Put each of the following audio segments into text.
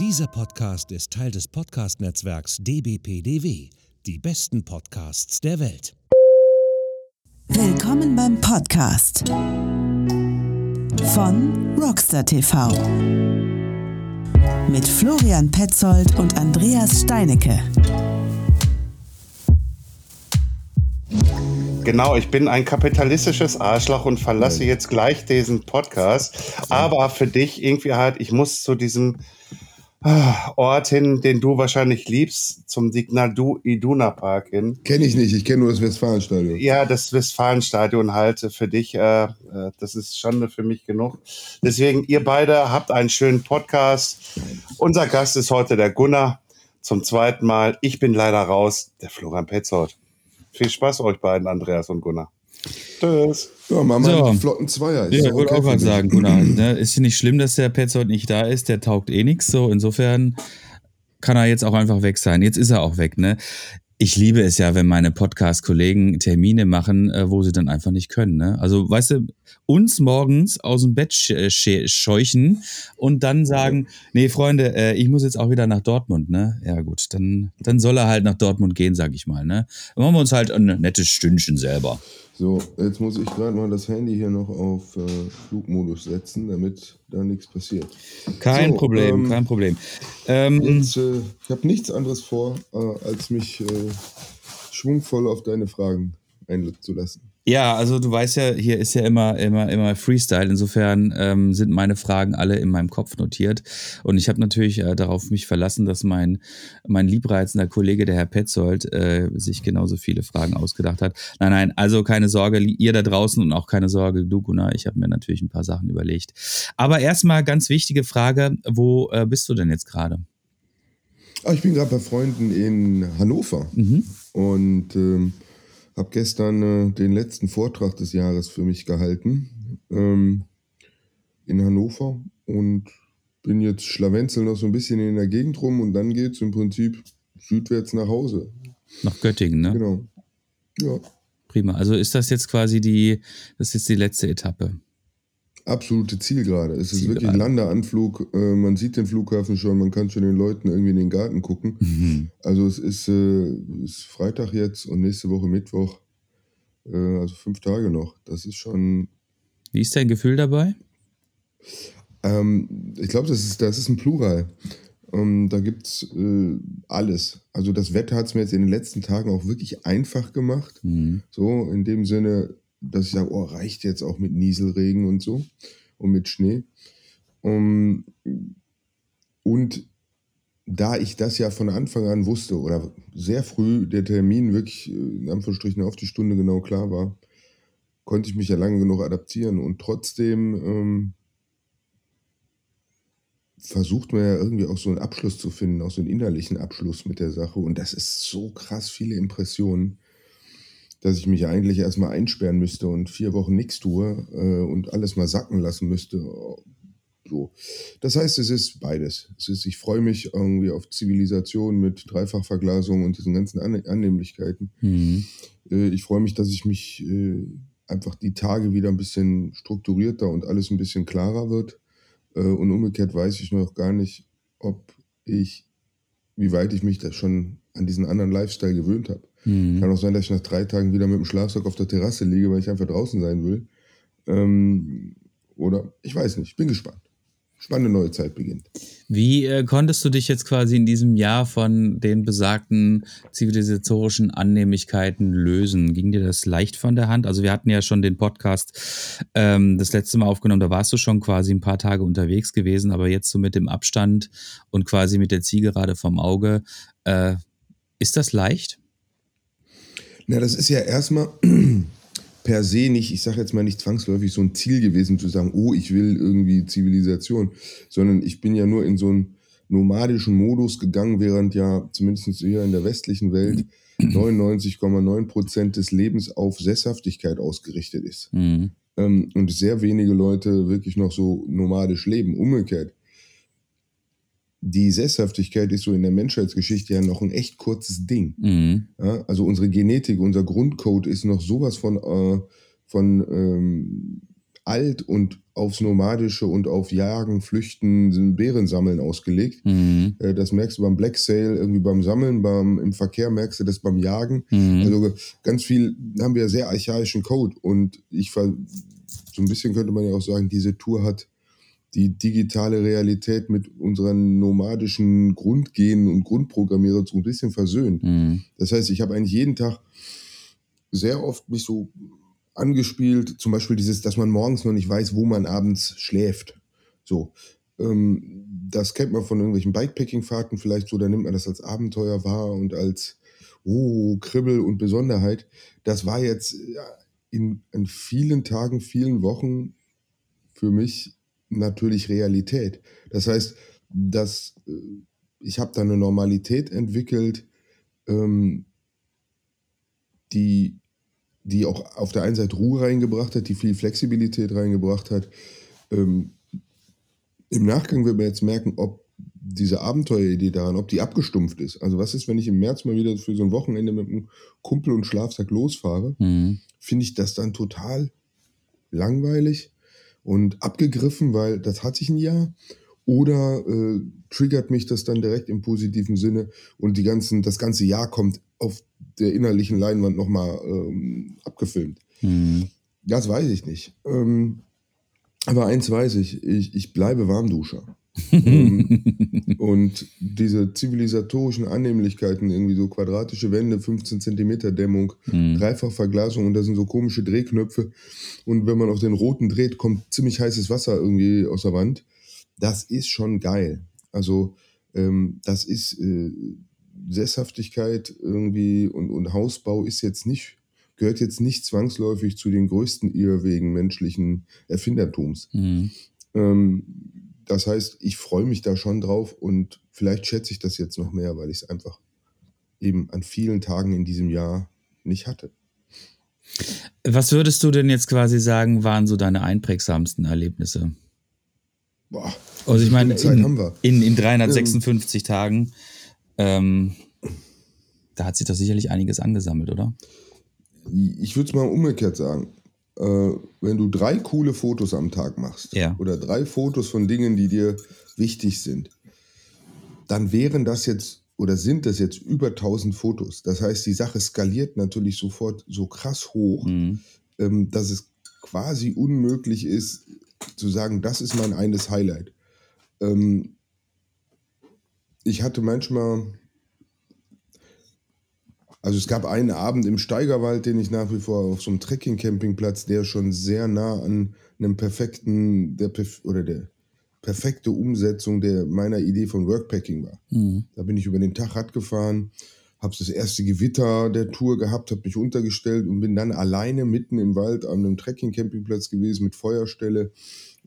Dieser Podcast ist Teil des Podcast-Netzwerks dbpdw, die besten Podcasts der Welt. Willkommen beim Podcast von Rockstar TV mit Florian Petzold und Andreas Steinecke. Genau, ich bin ein kapitalistisches Arschloch und verlasse jetzt gleich diesen Podcast. Aber für dich irgendwie halt, ich muss zu diesem Ort hin, den du wahrscheinlich liebst, zum Signal Iduna Park hin. Kenne ich nicht, ich kenne nur das Westfalenstadion. Ja, das Westfalenstadion halt für dich, äh, äh, das ist Schande für mich genug. Deswegen, ihr beide habt einen schönen Podcast. Unser Gast ist heute der Gunnar zum zweiten Mal. Ich bin leider raus, der Florian Petzold. Viel Spaß euch beiden, Andreas und Gunnar. Tschüss. Ja, machen wir so. einen flotten Zweier. Ist ja, ich wollte okay auch mal sagen, Gunnar. Ne? Ist nicht schlimm, dass der Petzold nicht da ist. Der taugt eh nichts. So, insofern kann er jetzt auch einfach weg sein. Jetzt ist er auch weg, ne? Ich liebe es ja, wenn meine Podcast-Kollegen Termine machen, äh, wo sie dann einfach nicht können. Ne? Also, weißt du, uns morgens aus dem Bett scheuchen und dann sagen, nee, Freunde, äh, ich muss jetzt auch wieder nach Dortmund, ne? Ja, gut, dann, dann soll er halt nach Dortmund gehen, sag ich mal, ne? Dann machen wir uns halt ein nettes Stündchen selber. So, jetzt muss ich gerade mal das Handy hier noch auf äh, Flugmodus setzen, damit da nichts passiert. Kein so, Problem, ähm, kein Problem. Ähm, jetzt, äh, ich habe nichts anderes vor, äh, als mich äh, schwungvoll auf deine Fragen einzulassen. Ja, also du weißt ja, hier ist ja immer, immer, immer Freestyle. Insofern ähm, sind meine Fragen alle in meinem Kopf notiert. Und ich habe natürlich äh, darauf mich verlassen, dass mein, mein liebreizender Kollege, der Herr Petzold, äh, sich genauso viele Fragen ausgedacht hat. Nein, nein, also keine Sorge, ihr da draußen und auch keine Sorge, du Gunnar, ich habe mir natürlich ein paar Sachen überlegt. Aber erstmal ganz wichtige Frage, wo äh, bist du denn jetzt gerade? Ah, ich bin gerade bei Freunden in Hannover. Mhm. Und ähm, habe gestern äh, den letzten Vortrag des Jahres für mich gehalten ähm, in Hannover und bin jetzt schlawenzel noch so ein bisschen in der Gegend rum und dann geht es im Prinzip südwärts nach Hause. Nach Göttingen, ne? Genau. Ja. Prima. Also ist das jetzt quasi die, das ist jetzt die letzte Etappe absolute Zielgerade. Es ist wirklich Landeanflug. Äh, man sieht den Flughafen schon, man kann schon den Leuten irgendwie in den Garten gucken. Mhm. Also es ist, äh, ist, Freitag jetzt und nächste Woche Mittwoch. Äh, also fünf Tage noch. Das ist schon. Wie ist dein Gefühl dabei? Ähm, ich glaube, das ist, das ist ein Plural. Ähm, da gibt es äh, alles. Also das Wetter hat es mir jetzt in den letzten Tagen auch wirklich einfach gemacht. Mhm. So, in dem Sinne, dass ich sage, oh, reicht jetzt auch mit Nieselregen und so und mit Schnee. Um, und da ich das ja von Anfang an wusste oder sehr früh der Termin wirklich äh, in Anführungsstrichen auf die Stunde genau klar war, konnte ich mich ja lange genug adaptieren und trotzdem ähm, versucht man ja irgendwie auch so einen Abschluss zu finden, auch so einen innerlichen Abschluss mit der Sache und das ist so krass viele Impressionen dass ich mich eigentlich erstmal einsperren müsste und vier Wochen nichts tue äh, und alles mal sacken lassen müsste. So. Das heißt, es ist beides. Es ist, ich freue mich irgendwie auf Zivilisation mit Dreifachverglasung und diesen ganzen An Annehmlichkeiten. Mhm. Äh, ich freue mich, dass ich mich äh, einfach die Tage wieder ein bisschen strukturierter und alles ein bisschen klarer wird. Äh, und umgekehrt weiß ich noch gar nicht, ob ich, wie weit ich mich da schon an diesen anderen Lifestyle gewöhnt habe. Mhm. Kann auch sein, dass ich nach drei Tagen wieder mit dem Schlafsack auf der Terrasse liege, weil ich einfach draußen sein will. Ähm, oder ich weiß nicht, bin gespannt. Spannende neue Zeit beginnt. Wie äh, konntest du dich jetzt quasi in diesem Jahr von den besagten zivilisatorischen Annehmlichkeiten lösen? Ging dir das leicht von der Hand? Also wir hatten ja schon den Podcast ähm, das letzte Mal aufgenommen, da warst du schon quasi ein paar Tage unterwegs gewesen, aber jetzt so mit dem Abstand und quasi mit der Zielgerade vom Auge, äh, ist das leicht? Na, das ist ja erstmal per se nicht, ich sage jetzt mal nicht zwangsläufig so ein Ziel gewesen zu sagen, oh, ich will irgendwie Zivilisation, sondern ich bin ja nur in so einen nomadischen Modus gegangen, während ja zumindest hier in der westlichen Welt 99,9 Prozent des Lebens auf Sesshaftigkeit ausgerichtet ist. Mhm. Ähm, und sehr wenige Leute wirklich noch so nomadisch leben. Umgekehrt die Sesshaftigkeit ist so in der Menschheitsgeschichte ja noch ein echt kurzes Ding. Mhm. Ja, also unsere Genetik, unser Grundcode ist noch sowas von, äh, von ähm, alt und aufs Nomadische und auf Jagen, Flüchten, Beeren sammeln ausgelegt. Mhm. Äh, Das merkst du beim Black Sail, irgendwie beim Sammeln, beim, im Verkehr merkst du das beim Jagen. Mhm. Also ganz viel haben wir sehr archaischen Code und ich ver so ein bisschen könnte man ja auch sagen, diese Tour hat die digitale Realität mit unseren nomadischen Grundgenen und Grundprogrammierern so ein bisschen versöhnt. Mhm. Das heißt, ich habe eigentlich jeden Tag sehr oft mich so angespielt, zum Beispiel dieses, dass man morgens noch nicht weiß, wo man abends schläft. So. Ähm, das kennt man von irgendwelchen Bikepacking-Fahrten vielleicht so, da nimmt man das als Abenteuer wahr und als oh, Kribbel und Besonderheit. Das war jetzt in, in vielen Tagen, vielen Wochen für mich natürlich Realität. Das heißt, dass äh, ich habe da eine Normalität entwickelt, ähm, die, die auch auf der einen Seite Ruhe reingebracht hat, die viel Flexibilität reingebracht hat. Ähm, Im Nachgang wird man jetzt merken, ob diese Abenteueridee daran, ob die abgestumpft ist. Also was ist, wenn ich im März mal wieder für so ein Wochenende mit einem Kumpel und Schlafsack losfahre? Mhm. Finde ich das dann total langweilig und abgegriffen, weil das hatte ich ein Jahr. Oder äh, triggert mich das dann direkt im positiven Sinne und die ganzen, das ganze Jahr kommt auf der innerlichen Leinwand nochmal ähm, abgefilmt. Mhm. Das weiß ich nicht. Ähm, aber eins weiß ich, ich, ich bleibe Warmduscher. Ähm, und diese zivilisatorischen Annehmlichkeiten, irgendwie so quadratische Wände, 15 Zentimeter Dämmung, Mhm. Dreifachverglasung und da sind so komische Drehknöpfe. Und wenn man auf den roten dreht, kommt ziemlich heißes Wasser irgendwie aus der Wand. Das ist schon geil. Also ähm, das ist äh, Sesshaftigkeit irgendwie und, und Hausbau ist jetzt nicht, gehört jetzt nicht zwangsläufig zu den größten Irrwegen menschlichen Erfindertums. Mhm. Ähm, das heißt, ich freue mich da schon drauf und vielleicht schätze ich das jetzt noch mehr, weil ich es einfach eben an vielen Tagen in diesem Jahr nicht hatte. Was würdest du denn jetzt quasi sagen, waren so deine einprägsamsten Erlebnisse? Boah, Also ich meine, in, in, in 356 Tagen, ähm, da hat sich doch sicherlich einiges angesammelt, oder? Ich würde es mal umgekehrt sagen. Äh, wenn du drei coole Fotos am Tag machst Ja. oder drei Fotos von Dingen, die dir wichtig sind, dann wären das jetzt oder sind das jetzt über 1000 Fotos. Das heißt, die Sache skaliert natürlich sofort so krass hoch, Mhm. ähm, dass es quasi unmöglich ist zu sagen, das ist mein eines Highlight. Ähm, ich hatte manchmal, also es gab einen Abend im Steigerwald, den ich nach wie vor auf so einem Trekking-Campingplatz, der schon sehr nah an einem perfekten, der perf oder der perfekte Umsetzung der meiner Idee von Workpacking war. Mhm. Da bin ich über den Tag Rad gefahren, habe das erste Gewitter der Tour gehabt, habe mich untergestellt und bin dann alleine mitten im Wald an einem Trekking-Campingplatz gewesen mit Feuerstelle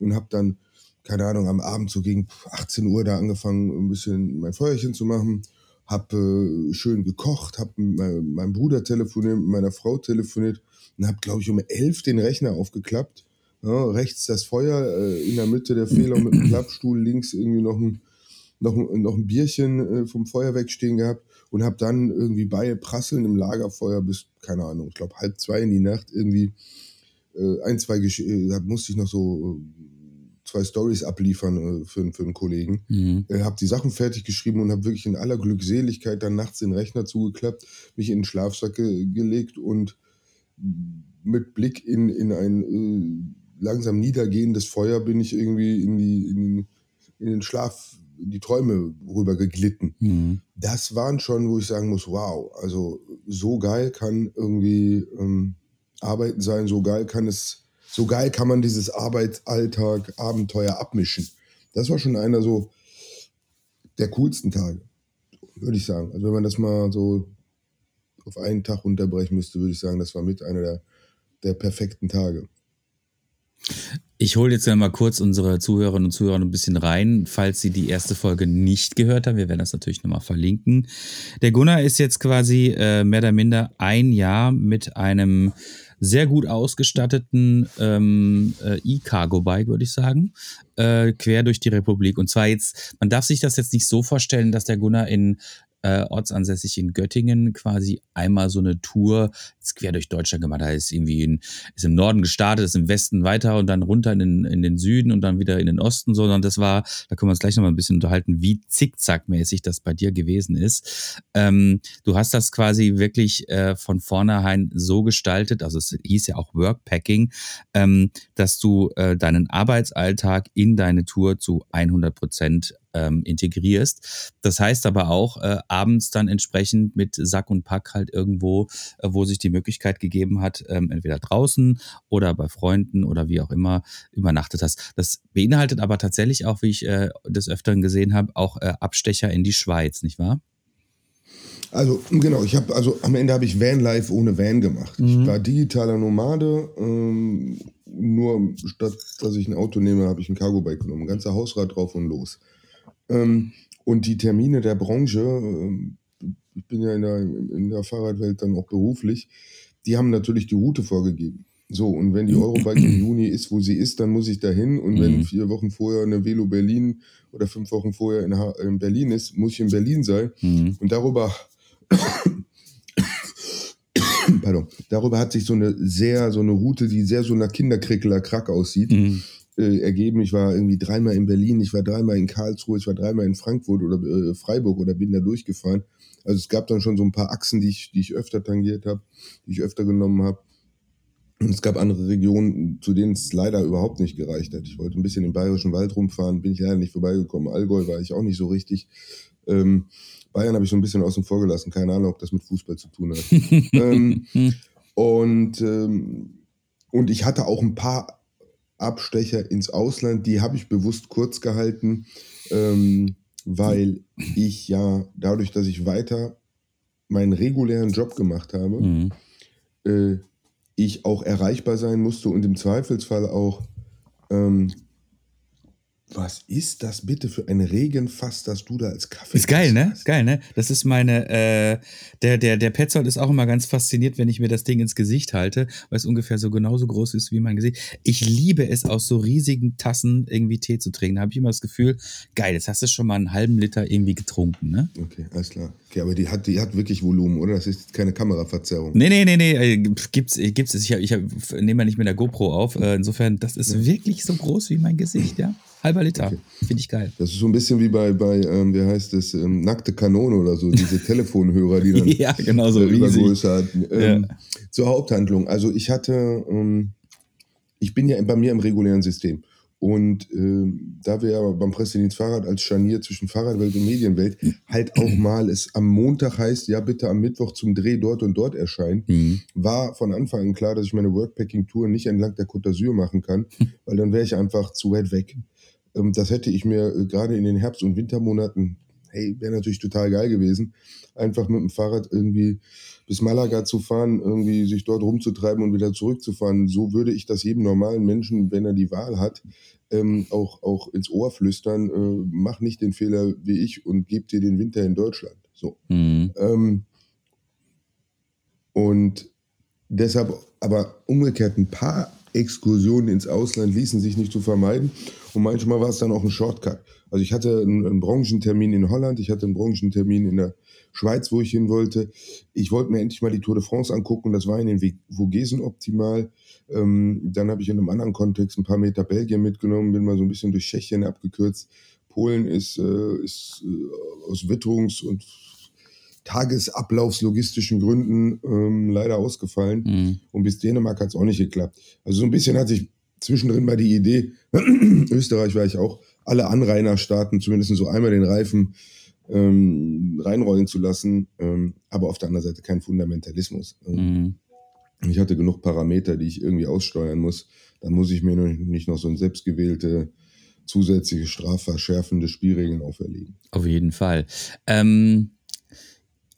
und habe dann, keine Ahnung, am Abend so gegen 18 Uhr da angefangen, ein bisschen mein Feuerchen zu machen. Hab äh, schön gekocht, hab mit mein- meinem Bruder telefoniert, mit meiner Frau telefoniert und hab, glaube ich, um 11 den Rechner aufgeklappt. Ja, rechts das Feuer, äh, in der Mitte der Fehler mit dem Klappstuhl, links irgendwie noch ein, noch ein, noch ein Bierchen äh, vom Feuerwerk stehen gehabt und habe dann irgendwie bei Prasseln im Lagerfeuer bis, keine Ahnung, ich glaube halb zwei in die Nacht irgendwie äh, ein, zwei, Gesch äh, da musste ich noch so äh, zwei Stories abliefern äh, für, für einen Kollegen. Mhm. Äh, habe die Sachen fertig geschrieben und habe wirklich in aller Glückseligkeit dann nachts den Rechner zugeklappt, mich in den Schlafsack ge gelegt und mit Blick in, in ein äh, langsam niedergehendes Feuer bin ich irgendwie in, die, in, den, in den Schlaf, in die Träume rüber geglitten. Mhm. Das waren schon, wo ich sagen muss, wow, also so geil kann irgendwie ähm, Arbeiten sein, so geil kann es, so geil kann man dieses Arbeitsalltag, Abenteuer abmischen. Das war schon einer so der coolsten Tage, würde ich sagen. Also wenn man das mal so auf einen Tag runterbrechen müsste, würde ich sagen, das war mit einer der, der perfekten Tage. Ich hole jetzt mal kurz unsere Zuhörerinnen und Zuhörer ein bisschen rein, falls sie die erste Folge nicht gehört haben. Wir werden das natürlich nochmal verlinken. Der Gunnar ist jetzt quasi äh, mehr oder minder ein Jahr mit einem sehr gut ausgestatteten ähm, äh, E-Cargo-Bike, würde ich sagen, äh, quer durch die Republik. Und zwar jetzt, man darf sich das jetzt nicht so vorstellen, dass der Gunnar in äh, ortsansässig in Göttingen quasi einmal so eine Tour quer durch Deutschland gemacht. Da ist irgendwie in, ist im Norden gestartet, ist im Westen weiter und dann runter in den, in den Süden und dann wieder in den Osten, sondern das war, da können wir uns gleich nochmal ein bisschen unterhalten, wie zickzackmäßig das bei dir gewesen ist. Ähm, du hast das quasi wirklich äh, von vornherein so gestaltet, also es hieß ja auch Workpacking, ähm, dass du äh, deinen Arbeitsalltag in deine Tour zu 100 Prozent ähm, integrierst. Das heißt aber auch, äh, abends dann entsprechend mit Sack und Pack halt irgendwo, äh, wo sich die Möglichkeit gegeben hat, ähm, entweder draußen oder bei Freunden oder wie auch immer übernachtet hast. Das beinhaltet aber tatsächlich auch, wie ich äh, des Öfteren gesehen habe, auch äh, Abstecher in die Schweiz, nicht wahr? Also genau, ich habe also am Ende habe ich Vanlife ohne Van gemacht. Ich war digitaler Nomade, ähm, nur statt dass ich ein Auto nehme, habe ich ein Cargo-Bike genommen, ganze Hausrad drauf und los. Ähm, und die Termine der Branche, ähm, ich bin ja in der, in der Fahrradwelt dann auch beruflich, die haben natürlich die Route vorgegeben. So, und wenn die Eurobike im Juni ist, wo sie ist, dann muss ich dahin. Und wenn Mhm. vier Wochen vorher eine Velo Berlin oder fünf Wochen vorher in, in Berlin ist, muss ich in Berlin sein. Mhm. Und darüber, pardon, darüber hat sich so eine sehr, so eine Route, die sehr so nach Kinderkrickeler Krack aussieht, Mhm. Äh, ergeben. Ich war irgendwie dreimal in Berlin, ich war dreimal in Karlsruhe, ich war dreimal in Frankfurt oder äh, Freiburg oder bin da durchgefahren. Also es gab dann schon so ein paar Achsen, die ich, die ich öfter tangiert habe, die ich öfter genommen habe. Und es gab andere Regionen, zu denen es leider überhaupt nicht gereicht hat. Ich wollte ein bisschen im Bayerischen Wald rumfahren, bin ich leider nicht vorbeigekommen. Allgäu war ich auch nicht so richtig. Ähm, Bayern habe ich so ein bisschen außen vor gelassen. Keine Ahnung, ob das mit Fußball zu tun hat. ähm, und, ähm, und ich hatte auch ein paar Abstecher ins Ausland, die habe ich bewusst kurz gehalten, ähm, weil ich ja dadurch, dass ich weiter meinen regulären Job gemacht habe, Mhm. äh, ich auch erreichbar sein musste und im Zweifelsfall auch, ähm, was ist das bitte für ein Regenfass, das du da als Kaffee Ist geil, ne? hast? Geil, ne? Das ist meine, äh, der, der, der Petzold ist auch immer ganz fasziniert, wenn ich mir das Ding ins Gesicht halte, weil es ungefähr so genauso groß ist wie mein Gesicht. Ich liebe es, aus so riesigen Tassen irgendwie Tee zu trinken. Da habe ich immer das Gefühl, geil, jetzt hast du schon mal einen halben Liter irgendwie getrunken, ne? Okay, alles klar. Okay, aber die hat, die hat wirklich Volumen, oder? Das ist keine Kameraverzerrung. Nee, nee, nee, nee, äh, gibt's, äh, gibt's. Ich, hab, ich hab, nehme ja nicht mit der GoPro auf. Äh, insofern, das ist wirklich so groß wie mein Gesicht, ja? Halber Liter. Okay. Finde ich geil. Das ist so ein bisschen wie bei, bei ähm, wie heißt es, ähm, nackte Kanone oder so, diese Telefonhörer, die dann Ja, genau so äh, hatten. Ähm, Zur Haupthandlung. Also ich hatte, ähm, ich bin ja bei mir im regulären System. Und ähm, da wir ja beim Pressedienst Fahrrad als Scharnier zwischen Fahrradwelt und Medienwelt halt auch mal es am Montag heißt, ja bitte am Mittwoch zum Dreh dort und dort erscheinen, Mhm. war von Anfang an klar, dass ich meine Workpacking-Tour nicht entlang der Côte d'Azur machen kann, weil dann wäre ich einfach zu weit weg. Ähm, das hätte ich mir äh, gerade in den Herbst- und Wintermonaten, hey, wäre natürlich total geil gewesen, einfach mit dem Fahrrad irgendwie bis Malaga zu fahren, irgendwie sich dort rumzutreiben und wieder zurückzufahren. So würde ich das jedem normalen Menschen, wenn er die Wahl hat, ähm, auch, auch ins Ohr flüstern, äh, mach nicht den Fehler wie ich und gib dir den Winter in Deutschland. So. Mhm. Ähm, und deshalb, aber umgekehrt, ein paar Exkursionen ins Ausland ließen sich nicht zu vermeiden. Und manchmal war es dann auch ein Shortcut. Also ich hatte einen, einen Branchentermin in Holland, ich hatte einen Branchentermin in der Schweiz, wo ich hin wollte. Ich wollte mir endlich mal die Tour de France angucken. Das war in den Vogesen optimal. Ähm, dann habe ich in einem anderen Kontext ein paar Meter Belgien mitgenommen, bin mal so ein bisschen durch Tschechien abgekürzt. Polen ist, äh, ist äh, aus Witterungs- und tagesablaufslogistischen Gründen ähm, leider ausgefallen. Mhm. Und bis Dänemark hat es auch nicht geklappt. Also so ein bisschen hatte ich zwischendrin mal die Idee, Österreich war ich auch, alle Anrainerstaaten zumindest so einmal den Reifen ähm, reinrollen zu lassen. Ähm, aber auf der anderen Seite kein Fundamentalismus. Ähm, Mhm. Ich hatte genug Parameter, die ich irgendwie aussteuern muss. Dann muss ich mir nicht noch so ein selbstgewählte zusätzliche strafverschärfende Spielregeln auferlegen. Auf jeden Fall. Ähm,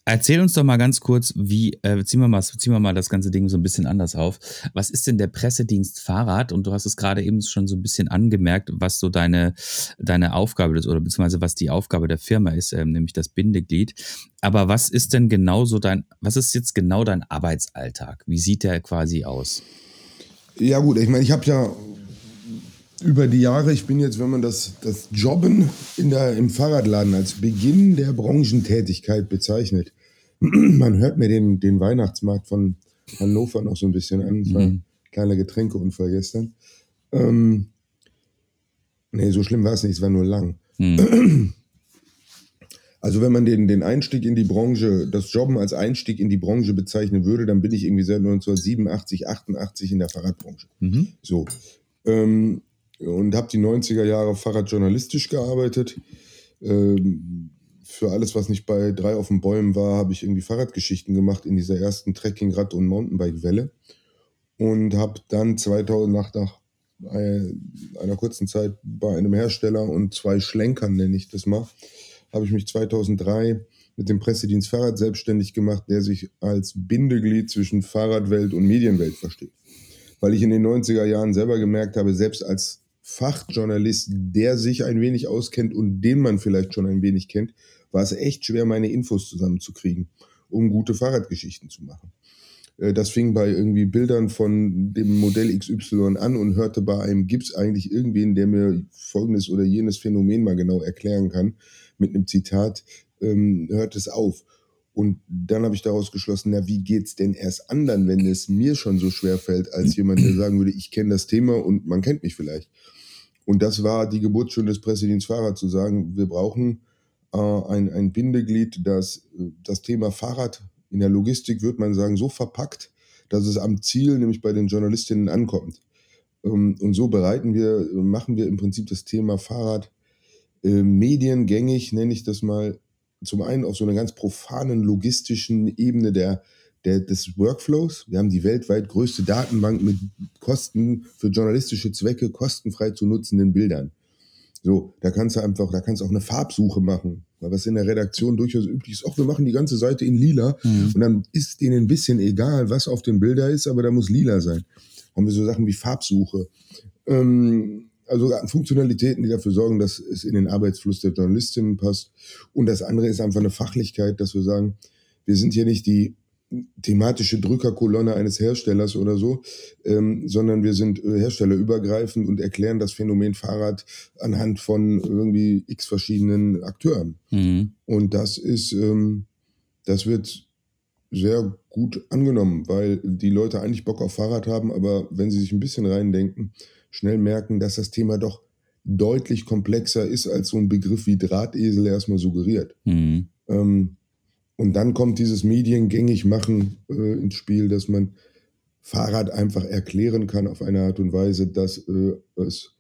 erzähl uns doch mal ganz kurz, wie, äh, ziehen, wir mal, ziehen wir mal das ganze Ding so ein bisschen anders auf. Was ist denn der Pressedienst Fahrrad? Und du hast es gerade eben schon so ein bisschen angemerkt, was so deine, deine Aufgabe ist oder beziehungsweise was die Aufgabe der Firma ist, ähm, nämlich das Bindeglied. Aber was ist denn genau so dein, was ist jetzt genau dein Arbeitsalltag? Wie sieht der quasi aus? Ja gut, ich meine, ich habe ja über die Jahre, ich bin jetzt, wenn man das, das Jobben in der, im Fahrradladen als Beginn der Branchentätigkeit bezeichnet, man hört mir den, den Weihnachtsmarkt von Hannover noch so ein bisschen an. War ein kleiner Getränkeunfall gestern. Ähm, nee, so schlimm war es nicht, es war nur lang. Also wenn man den, den Einstieg in die Branche, das Jobben als Einstieg in die Branche bezeichnen würde, dann bin ich irgendwie seit 1987, 88 in der Fahrradbranche. So. Ähm, und habe die 90er Jahre Fahrradjournalistisch gearbeitet. Ähm, für alles, was nicht bei drei auf den Bäumen war, habe ich irgendwie Fahrradgeschichten gemacht in dieser ersten Trekking-, Rad- und Mountainbike-Welle. Und habe dann 2008 nach äh, einer kurzen Zeit bei einem Hersteller und zwei Schlenkern, nenne ich das mal, habe ich mich 2003 mit dem Pressedienst Fahrrad selbstständig gemacht, der sich als Bindeglied zwischen Fahrradwelt und Medienwelt versteht. Weil ich in den 90er Jahren selber gemerkt habe, selbst als Fachjournalist, der sich ein wenig auskennt und den man vielleicht schon ein wenig kennt, war es echt schwer, meine Infos zusammenzukriegen, um gute Fahrradgeschichten zu machen. Äh, Das fing bei irgendwie Bildern von dem Modell XY an und hörte bei einem, gibt's eigentlich irgendwen, der mir folgendes oder jenes Phänomen mal genau erklären kann, mit einem Zitat, ähm, hört es auf. Und dann habe ich daraus geschlossen, na, wie geht's denn erst anderen, wenn es mir schon so schwer fällt, als jemand, der sagen würde, ich kenne das Thema und man kennt mich vielleicht. Und das war die Geburtsstunde des Pressedienst Fahrrad, zu sagen, wir brauchen äh, ein, ein Bindeglied, das das Thema Fahrrad in der Logistik, würde man sagen, so verpackt, dass es am Ziel, nämlich bei den Journalistinnen, ankommt. Ähm, und so bereiten wir, machen wir im Prinzip das Thema Fahrrad äh, mediengängig, nenne ich das mal, zum einen auf so einer ganz profanen logistischen Ebene der, der, des Workflows. Wir haben die weltweit größte Datenbank mit Kosten für journalistische Zwecke kostenfrei zu nutzenden Bildern. So, da kannst du einfach, da kannst du auch eine Farbsuche machen. Was in der Redaktion durchaus üblich ist, auch wir machen die ganze Seite in lila und dann ist denen ein bisschen egal, was auf dem Bilder ist, aber da muss lila sein. Haben wir so Sachen wie Farbsuche. Ähm, also Funktionalitäten, die dafür sorgen, dass es in den Arbeitsfluss der Journalistinnen passt. Und das andere ist einfach eine Fachlichkeit, dass wir sagen, wir sind hier nicht die thematische Drückerkolonne eines Herstellers oder so, ähm, sondern wir sind äh, herstellerübergreifend und erklären das Phänomen Fahrrad anhand von irgendwie x verschiedenen Akteuren. Mhm. Und das ist, ähm, das wird sehr gut angenommen, weil die Leute eigentlich Bock auf Fahrrad haben, aber wenn sie sich ein bisschen reindenken, schnell merken, dass das Thema doch deutlich komplexer ist, als so ein Begriff wie Drahtesel erstmal suggeriert. Mhm. Ähm, und dann kommt dieses Mediengängig machen äh, ins Spiel, dass man Fahrrad einfach erklären kann auf eine Art und Weise, dass äh, es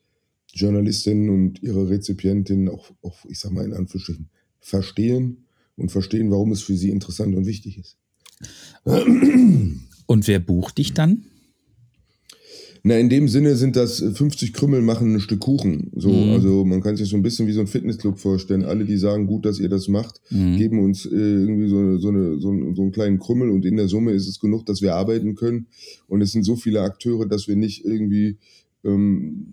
Journalistinnen und ihre Rezipientinnen auch, auch, ich sag mal in Anführungsstrichen, verstehen und verstehen, warum es für sie interessant und wichtig ist. Und wer bucht dich dann? Na, in dem Sinne sind das äh, 50 Krümmel machen ein Stück Kuchen. So, Mhm. also man kann sich so ein bisschen wie so ein Fitnessclub vorstellen. Alle, die sagen, gut, dass ihr das macht, Mhm. geben uns äh, irgendwie so, so, eine, so, einen, so einen kleinen Krümmel und in der Summe ist es genug, dass wir arbeiten können. Und es sind so viele Akteure, dass wir nicht irgendwie ähm,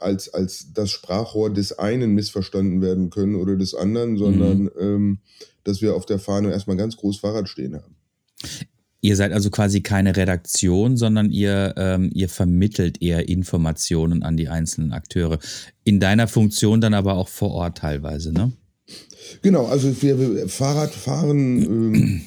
als, als das Sprachrohr des einen missverstanden werden können oder des anderen, sondern ähm, dass wir auf der Fahne erstmal ganz groß Fahrrad stehen haben. Ihr seid also quasi keine Redaktion, sondern ihr, ähm, ihr vermittelt eher Informationen an die einzelnen Akteure. In deiner Funktion dann aber auch vor Ort teilweise, ne? Genau, also wir Fahrradfahren, ähm,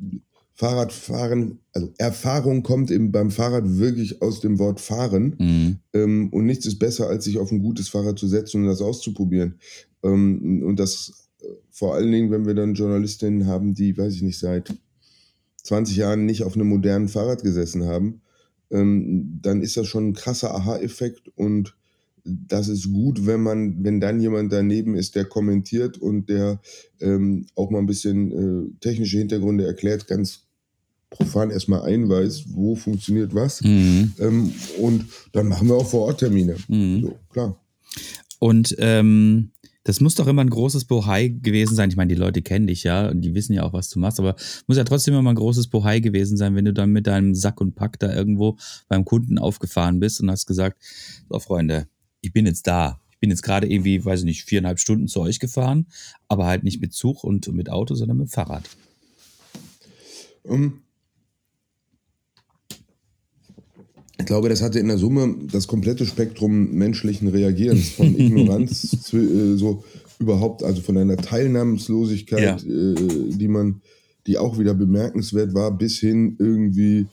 Fahrradfahren, also Erfahrung kommt im, beim Fahrrad wirklich aus dem Wort fahren. Mhm. Ähm, und nichts ist besser, als sich auf ein gutes Fahrrad zu setzen und das auszuprobieren. Ähm, und das äh, vor allen Dingen, wenn wir dann Journalistinnen haben, die, weiß ich nicht, seit 20 Jahren nicht auf einem modernen Fahrrad gesessen haben, ähm, dann ist das schon ein krasser Aha-Effekt und das ist gut, wenn man, wenn dann jemand daneben ist, der kommentiert und der ähm, auch mal ein bisschen äh, technische Hintergründe erklärt, ganz profan erstmal einweist, wo funktioniert was. Mhm. Ähm, und dann machen wir auch vor Ort Termine. Mhm. So, klar. Und ähm, das muss doch immer ein großes Bohai gewesen sein. Ich meine, die Leute kennen dich ja und die wissen ja auch, was du machst, aber muss ja trotzdem immer ein großes Bohai gewesen sein, wenn du dann mit deinem Sack und Pack da irgendwo beim Kunden aufgefahren bist und hast gesagt, so Freunde, ich bin jetzt da. Ich bin jetzt gerade irgendwie, weiß ich nicht, viereinhalb Stunden zu euch gefahren, aber halt nicht mit Zug und mit Auto, sondern mit Fahrrad. Ähm, Ich glaube, das hatte in der Summe das komplette Spektrum menschlichen Reagierens von Ignoranz zu, äh, so überhaupt, also von einer Teilnahmslosigkeit, äh, die man, die auch wieder bemerkenswert war, bis hin irgendwie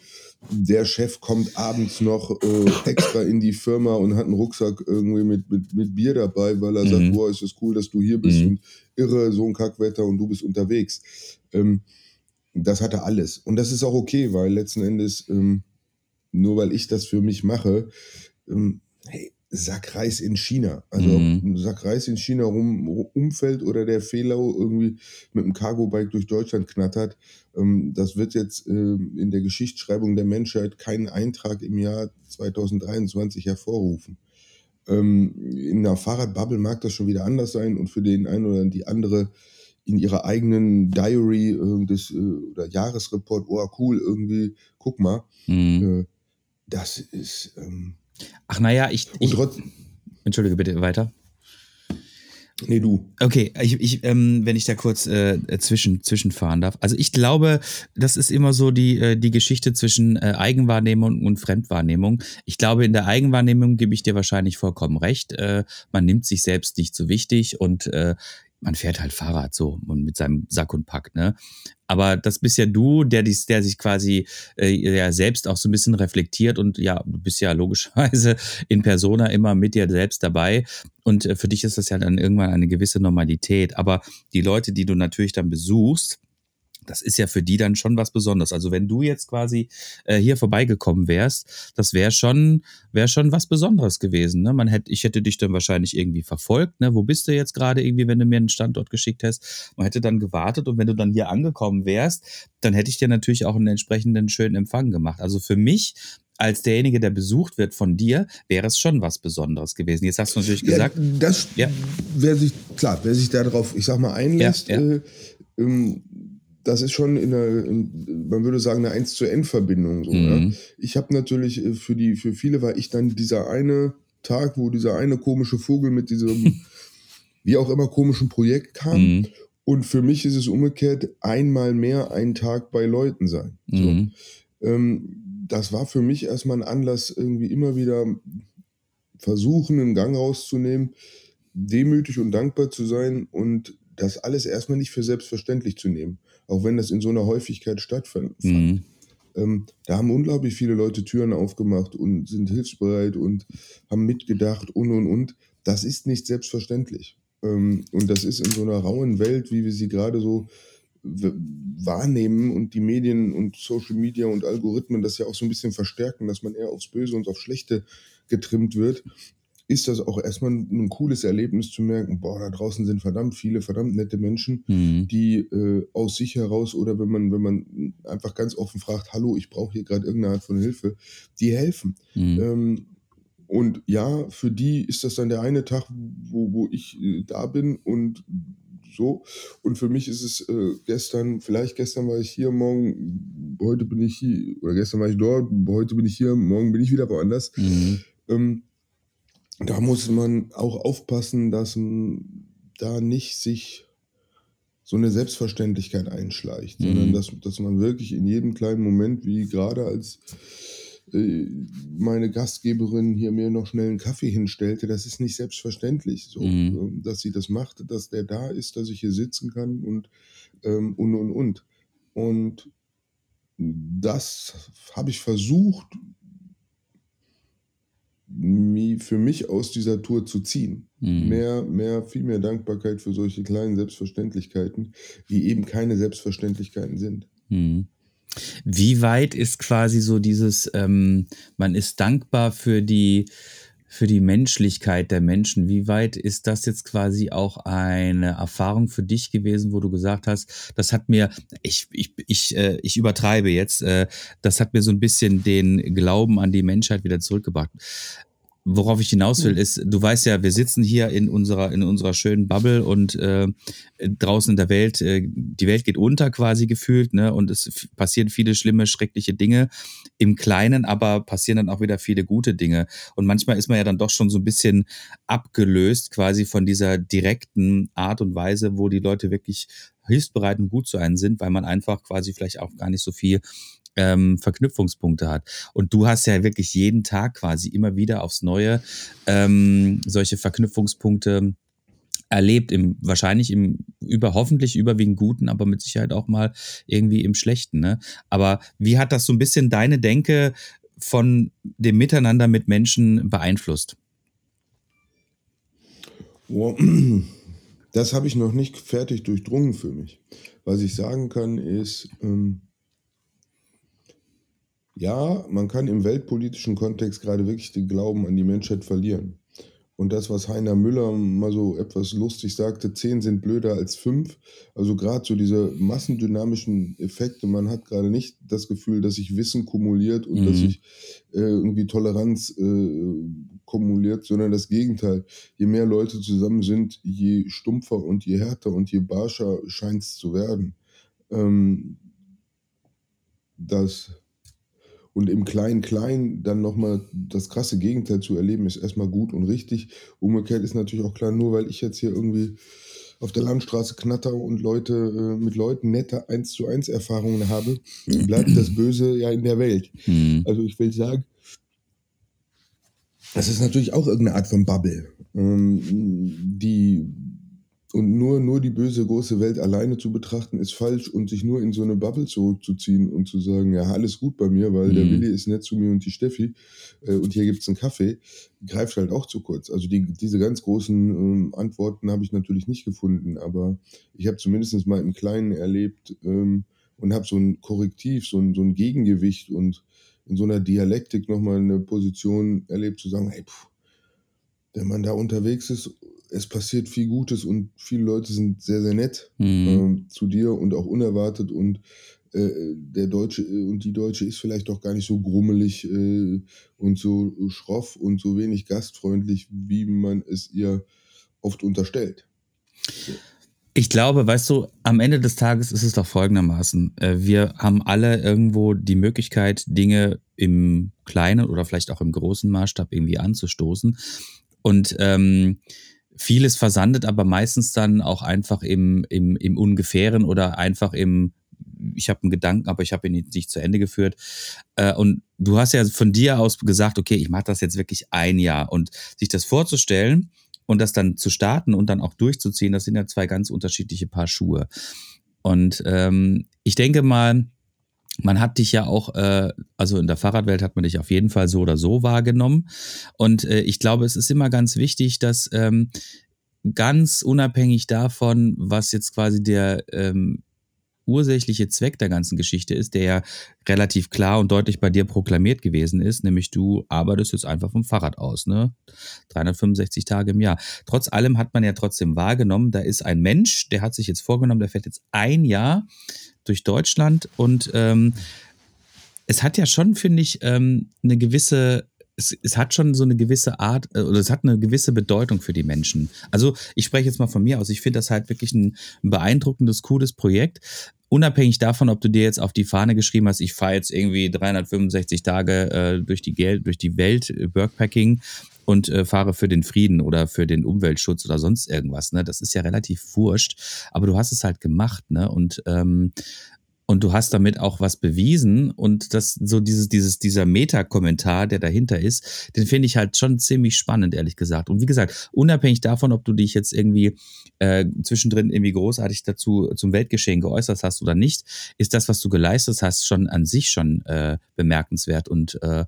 der Chef kommt abends noch äh, extra in die Firma und hat einen Rucksack irgendwie mit, mit, mit Bier dabei, weil er Mhm. sagt, boah, ist es cool, dass du hier bist Mhm. und irre, so ein Kackwetter und du bist unterwegs. Ähm, das hatte alles. Und das ist auch okay, weil letzten Endes, ähm, nur weil ich das für mich mache, ähm, hey, Sack Reis in China. Also ob Mhm. ein Sack Reis in China rum, umfällt oder der Fehlau irgendwie mit dem Cargo-Bike durch Deutschland knattert, ähm, das wird jetzt ähm, in der Geschichtsschreibung der Menschheit keinen Eintrag im Jahr 2023 hervorrufen. Ähm, in einer Fahrradbubble mag das schon wieder anders sein und für den einen oder die andere in ihrer eigenen Diary äh, des, äh, oder Jahresreport, oh cool, irgendwie, guck mal, Mhm. Das ist ähm, Ach naja, ich, ich entschuldige bitte weiter. nee du, Okay, ich, ich, ähm, wenn ich da kurz äh, zwischen, zwischenfahren darf. Also ich glaube, das ist immer so die, äh, die Geschichte zwischen äh, Eigenwahrnehmung und Fremdwahrnehmung. Ich glaube, in der Eigenwahrnehmung gebe ich dir wahrscheinlich vollkommen recht. Äh, man nimmt sich selbst nicht so wichtig und äh, man fährt halt Fahrrad so und mit seinem Sack und Pack, ne? Aber das bist ja du, der, dies, der sich quasi äh, ja selbst auch so ein bisschen reflektiert und ja, du bist ja logischerweise in Persona immer mit dir selbst dabei. Und äh, für dich ist das ja dann irgendwann eine gewisse Normalität. Aber die Leute, die du natürlich dann besuchst, das ist ja für die dann schon was Besonderes. Also wenn du jetzt quasi äh, hier vorbeigekommen wärst, das wäre schon, wäre schon was Besonderes gewesen. Ne? Man hätte, ich hätte dich dann wahrscheinlich irgendwie verfolgt. Ne? Wo bist du jetzt gerade irgendwie, wenn du mir einen Standort geschickt hast? Man hätte dann gewartet und wenn du dann hier angekommen wärst, dann hätte ich dir natürlich auch einen entsprechenden schönen Empfang gemacht. Also für mich als derjenige, der besucht wird von dir, wäre es schon was Besonderes gewesen. Jetzt hast du natürlich gesagt, Ja, das, Ja. wer sich, klar, wer sich darauf, ich sag mal, einlässt, Ja, ja. Äh, ähm, das ist schon in einer, in, man würde sagen, eine 1 zu N-Verbindung. So, ja. Mhm. Ich habe natürlich äh, für die, für viele war ich dann dieser eine Tag, wo dieser eine komische Vogel mit diesem, wie auch immer, komischen Projekt kam. Mhm. Und für mich ist es umgekehrt einmal mehr ein Tag bei Leuten sein. So. Mhm. Ähm, das war für mich erstmal ein Anlass, irgendwie immer wieder versuchen, einen Gang rauszunehmen, demütig und dankbar zu sein und das alles erstmal nicht für selbstverständlich zu nehmen, auch wenn das in so einer Häufigkeit stattfand. Mhm. Ähm, da haben unglaublich viele Leute Türen aufgemacht und sind hilfsbereit und haben mitgedacht und und und. Das ist nicht selbstverständlich. Ähm, und das ist in so einer rauen Welt, wie wir sie gerade so wahrnehmen und die Medien und Social Media und Algorithmen das ja auch so ein bisschen verstärken, dass man eher aufs Böse und aufs Schlechte getrimmt wird, ist das auch erstmal ein, ein cooles Erlebnis zu merken, boah, da draußen sind verdammt viele, verdammt nette Menschen, Mhm. die äh, aus sich heraus oder wenn man, wenn man einfach ganz offen fragt, hallo, ich brauche hier gerade irgendeine Art von Hilfe, die helfen. Mhm. Ähm, und ja, für die ist das dann der eine Tag, wo, wo ich äh, da bin und so. Und für mich ist es äh, gestern, vielleicht gestern war ich hier, morgen, heute bin ich hier, oder gestern war ich dort, heute bin ich hier, morgen bin ich wieder woanders. Mhm. Ähm, da muss man auch aufpassen, dass da nicht sich so eine Selbstverständlichkeit einschleicht, Mhm. sondern dass, dass man wirklich in jedem kleinen Moment, wie gerade als äh, meine Gastgeberin hier mir noch schnell einen Kaffee hinstellte, das ist nicht selbstverständlich, so, Mhm. dass sie das macht, dass der da ist, dass ich hier sitzen kann und ähm, und und und. Und das habe ich versucht, für mich aus dieser Tour zu ziehen. Mhm. Mehr, mehr, viel mehr Dankbarkeit für solche kleinen Selbstverständlichkeiten, die eben keine Selbstverständlichkeiten sind. Mhm. Wie weit ist quasi so dieses, ähm, man ist dankbar für die, für die Menschlichkeit der Menschen. Wie weit ist das jetzt quasi auch eine Erfahrung für dich gewesen, wo du gesagt hast, das hat mir, ich, ich, ich, äh, ich übertreibe jetzt, äh, das hat mir so ein bisschen den Glauben an die Menschheit wieder zurückgebracht. Worauf ich hinaus will, ist, du weißt ja, wir sitzen hier in unserer, in unserer schönen Bubble und äh, draußen in der Welt, äh, die Welt geht unter quasi gefühlt, ne? Und es passieren viele schlimme, schreckliche Dinge im Kleinen, aber passieren dann auch wieder viele gute Dinge. Und manchmal ist man ja dann doch schon so ein bisschen abgelöst quasi von dieser direkten Art und Weise, wo die Leute wirklich hilfsbereit und gut zu einem sind, weil man einfach quasi vielleicht auch gar nicht so viel ähm, Verknüpfungspunkte hat. Und du hast ja wirklich jeden Tag quasi immer wieder aufs Neue ähm, solche Verknüpfungspunkte erlebt, im, wahrscheinlich im über, hoffentlich überwiegend guten, aber mit Sicherheit auch mal irgendwie im Schlechten. Ne? Aber wie hat das so ein bisschen deine Denke von dem Miteinander mit Menschen beeinflusst? Das habe ich noch nicht fertig durchdrungen für mich. Was ich sagen kann, ist, ähm, ja, man kann im weltpolitischen Kontext gerade wirklich den Glauben an die Menschheit verlieren. Und das, was Heiner Müller mal so etwas lustig sagte, zehn sind blöder als fünf. Also gerade so diese massendynamischen Effekte, man hat gerade nicht das Gefühl, dass sich Wissen kumuliert und mhm. dass sich äh, irgendwie Toleranz äh, kumuliert, sondern das Gegenteil. Je mehr Leute zusammen sind, je stumpfer und je härter und je barscher scheint es zu werden. Ähm, das und im Klein-Klein dann nochmal das krasse Gegenteil zu erleben, ist erstmal gut und richtig. Umgekehrt ist natürlich auch klar, nur weil ich jetzt hier irgendwie auf der Landstraße knatter und Leute äh, mit Leuten nette 1 zu 1 Erfahrungen habe, bleibt das Böse ja in der Welt. Mhm. Also ich will sagen, das ist natürlich auch irgendeine Art von Bubble, ähm, die und nur, nur die böse große Welt alleine zu betrachten, ist falsch und sich nur in so eine Bubble zurückzuziehen und zu sagen, ja, alles gut bei mir, weil mhm. der Willi ist nett zu mir und die Steffi äh, und hier gibt's einen Kaffee, greift halt auch zu kurz. Also die, diese ganz großen ähm, Antworten habe ich natürlich nicht gefunden, aber ich habe zumindest mal im Kleinen erlebt ähm, und habe so ein Korrektiv, so ein, so ein Gegengewicht und in so einer Dialektik nochmal eine Position erlebt, zu sagen, hey, pff, wenn man da unterwegs ist es passiert viel Gutes und viele Leute sind sehr, sehr nett mhm. ähm, zu dir und auch unerwartet und äh, der Deutsche äh, und die Deutsche ist vielleicht auch gar nicht so grummelig äh, und so schroff und so wenig gastfreundlich, wie man es ihr oft unterstellt. So. Ich glaube, weißt du, am Ende des Tages ist es doch folgendermaßen. Äh, wir haben alle irgendwo die Möglichkeit, Dinge im kleinen oder vielleicht auch im großen Maßstab irgendwie anzustoßen. Und ähm, vieles versandet aber meistens dann auch einfach im, im, im Ungefähren oder einfach im, ich habe einen Gedanken, aber ich habe ihn nicht zu Ende geführt. Äh, und du hast ja von dir aus gesagt, okay, ich mache das jetzt wirklich ein Jahr. Und sich das vorzustellen und das dann zu starten und dann auch durchzuziehen, das sind ja zwei ganz unterschiedliche Paar Schuhe. Und ähm, ich denke mal, man hat dich ja auch, äh, also in der Fahrradwelt hat man dich auf jeden Fall so oder so wahrgenommen. Und äh, ich glaube, es ist immer ganz wichtig, dass ähm, ganz unabhängig davon, was jetzt quasi der ähm, ursächliche Zweck der ganzen Geschichte ist, der ja relativ klar und deutlich bei dir proklamiert gewesen ist, nämlich du arbeitest jetzt einfach vom Fahrrad aus, ne? 365 Tage im Jahr. Trotz allem hat man ja trotzdem wahrgenommen, da ist ein Mensch, der hat sich jetzt vorgenommen, der fährt jetzt ein Jahr durch Deutschland und ähm, es hat ja schon, finde ich, ähm, eine gewisse es, es, hat schon so eine gewisse Art äh, oder es hat eine gewisse Bedeutung für die Menschen. Also ich spreche jetzt mal von mir aus. Ich finde das halt wirklich ein, ein beeindruckendes, cooles Projekt. Unabhängig davon, ob du dir jetzt auf die Fahne geschrieben hast, ich fahre jetzt irgendwie 365 Tage äh, durch, die Geld, durch die Welt, äh, Workpacking und äh, fahre für den Frieden oder für den Umweltschutz oder sonst irgendwas. Ne? Das ist ja relativ wurscht, aber du hast es halt gemacht, ne? Und ähm, und du hast damit auch was bewiesen und das so dieses dieses dieser Meta-Kommentar, der dahinter ist, den finde ich halt schon ziemlich spannend, ehrlich gesagt. Und wie gesagt, unabhängig davon, ob du dich jetzt irgendwie äh, zwischendrin irgendwie großartig dazu zum Weltgeschehen geäußert hast oder nicht, ist das, was du geleistet hast, schon an sich schon äh, bemerkenswert und äh,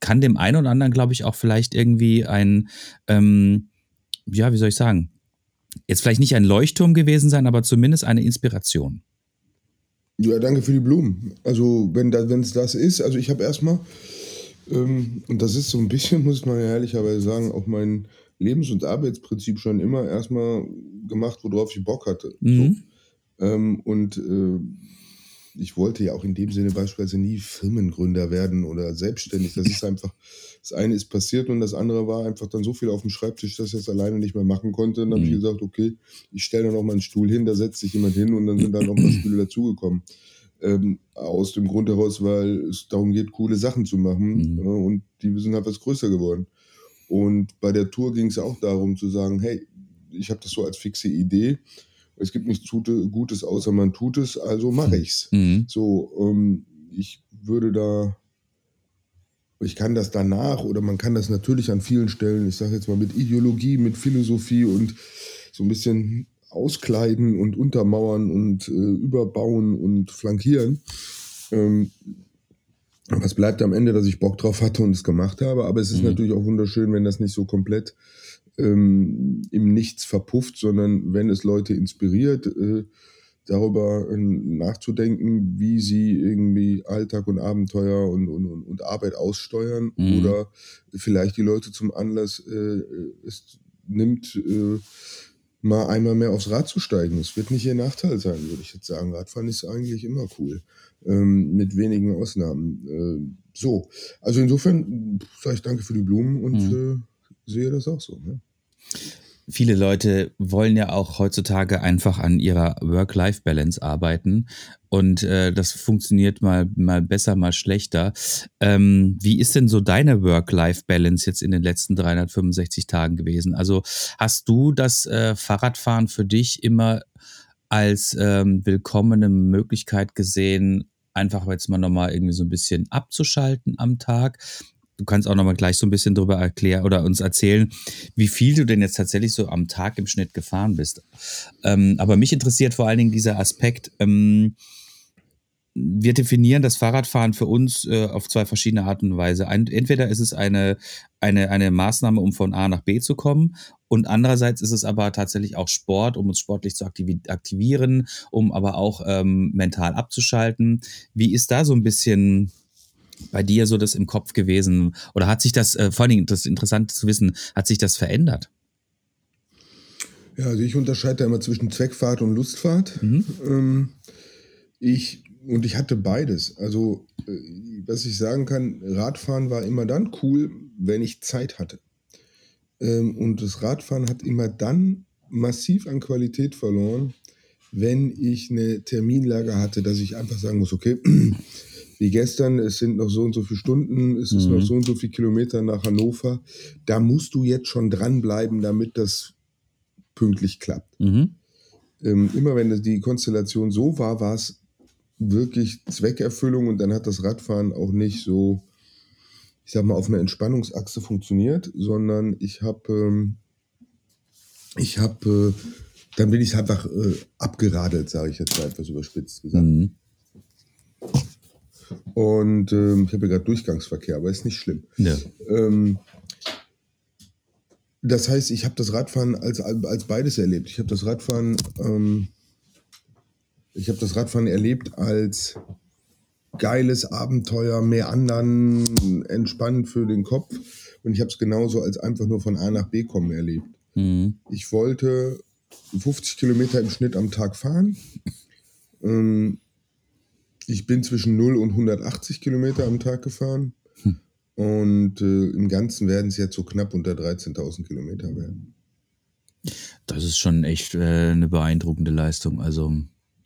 kann dem einen oder anderen, glaube ich, auch vielleicht irgendwie ein, ähm, ja, wie soll ich sagen, jetzt vielleicht nicht ein Leuchtturm gewesen sein, aber zumindest eine Inspiration. Ja, danke für die Blumen. Also, wenn es das ist, also ich habe erstmal, ähm, und das ist so ein bisschen, muss man ja ehrlicherweise sagen, auch mein Lebens- und Arbeitsprinzip schon immer erstmal gemacht, worauf ich Bock hatte. Mhm. So. Ähm, und äh, ich wollte ja auch in dem Sinne beispielsweise nie Firmengründer werden oder selbstständig. Das ist einfach, das eine ist passiert und das andere war einfach dann so viel auf dem Schreibtisch, dass ich das alleine nicht mehr machen konnte. Und dann mhm. habe ich gesagt, okay, ich stelle noch mal einen Stuhl hin, da setzt sich jemand hin und dann sind da noch mal Stühle dazugekommen. Ähm, aus dem Grund heraus, weil es darum geht, coole Sachen zu machen. Mhm. Ja, und die sind halt was größer geworden. Und bei der Tour ging es auch darum zu sagen, hey, ich habe das so als fixe Idee es gibt nichts Gutes, außer man tut es, also mache ich's. Mhm. So, ähm, ich würde da, ich kann das danach oder man kann das natürlich an vielen Stellen, ich sage jetzt mal mit Ideologie, mit Philosophie und so ein bisschen auskleiden und untermauern und äh, überbauen und flankieren. Ähm, was bleibt am Ende, dass ich Bock drauf hatte und es gemacht habe. Aber es ist mhm. natürlich auch wunderschön, wenn das nicht so komplett ähm, im Nichts verpufft, sondern wenn es Leute inspiriert, äh, darüber äh, nachzudenken, wie sie irgendwie Alltag und Abenteuer und, und, und Arbeit aussteuern mhm. oder vielleicht die Leute zum Anlass äh, es nimmt, äh, mal einmal mehr aufs Rad zu steigen. Es wird nicht ihr Nachteil sein, würde ich jetzt sagen. Radfahren ist eigentlich immer cool, ähm, mit wenigen Ausnahmen. Äh, so, also insofern sage ich danke für die Blumen und mhm. Sehe das auch so. Ne? viele Leute wollen ja auch heutzutage einfach an ihrer Work-Life-Balance arbeiten. Und äh, das funktioniert mal, mal besser, mal schlechter. Ähm, wie ist denn so deine Work-Life-Balance jetzt in den letzten 365 Tagen gewesen? Also hast du das äh, Fahrradfahren für dich immer als ähm, willkommene Möglichkeit gesehen, einfach jetzt mal nochmal irgendwie so ein bisschen abzuschalten am Tag? Du kannst auch noch mal gleich so ein bisschen darüber erklären oder uns erzählen, wie viel du denn jetzt tatsächlich so am Tag im Schnitt gefahren bist. Ähm, aber mich interessiert vor allen Dingen dieser Aspekt. Ähm, wir definieren das Fahrradfahren für uns äh, auf zwei verschiedene Arten und Weise. Ein, entweder ist es eine, eine, eine Maßnahme, um von A nach B zu kommen, und andererseits ist es aber tatsächlich auch Sport, um uns sportlich zu aktivieren, um aber auch ähm, mental abzuschalten. Wie ist da so ein bisschen bei dir so das im Kopf gewesen? Oder hat sich das, äh, vor allen Dingen, das ist interessant zu wissen, hat sich das verändert? Ja, also ich unterscheide da immer zwischen Zweckfahrt und Lustfahrt. Mhm. Ähm, ich, und ich hatte beides. Also, äh, was ich sagen kann, Radfahren war immer dann cool, wenn ich Zeit hatte. Ähm, und das Radfahren hat immer dann massiv an Qualität verloren, wenn ich eine Terminlage hatte, dass ich einfach sagen muss, okay, wie gestern, es sind noch so und so viele Stunden, es ist mhm. noch so und so viele Kilometer nach Hannover. Da musst du jetzt schon dranbleiben, damit das pünktlich klappt. Mhm. Ähm, immer wenn die Konstellation so war, war es wirklich Zweckerfüllung und dann hat das Radfahren auch nicht so, ich sag mal, auf einer Entspannungsachse funktioniert, sondern ich habe, ähm, ich habe, äh, dann bin ich einfach äh, abgeradelt, sage ich jetzt mal etwas überspitzt gesagt. Mhm. Und ähm, ich habe ja gerade Durchgangsverkehr, aber ist nicht schlimm. Ja. Ähm, das heißt, ich habe das Radfahren als, als beides erlebt. Ich habe das Radfahren, ähm, ich habe das Radfahren erlebt als geiles Abenteuer, mehr anderen, entspannend für den Kopf. Und ich habe es genauso als einfach nur von A nach B kommen erlebt. Mhm. Ich wollte 50 Kilometer im Schnitt am Tag fahren. Ähm, ich bin zwischen 0 und 180 Kilometer am Tag gefahren. Hm. Und äh, im Ganzen werden es jetzt so knapp unter 13.000 Kilometer werden. Das ist schon echt äh, eine beeindruckende Leistung. Also,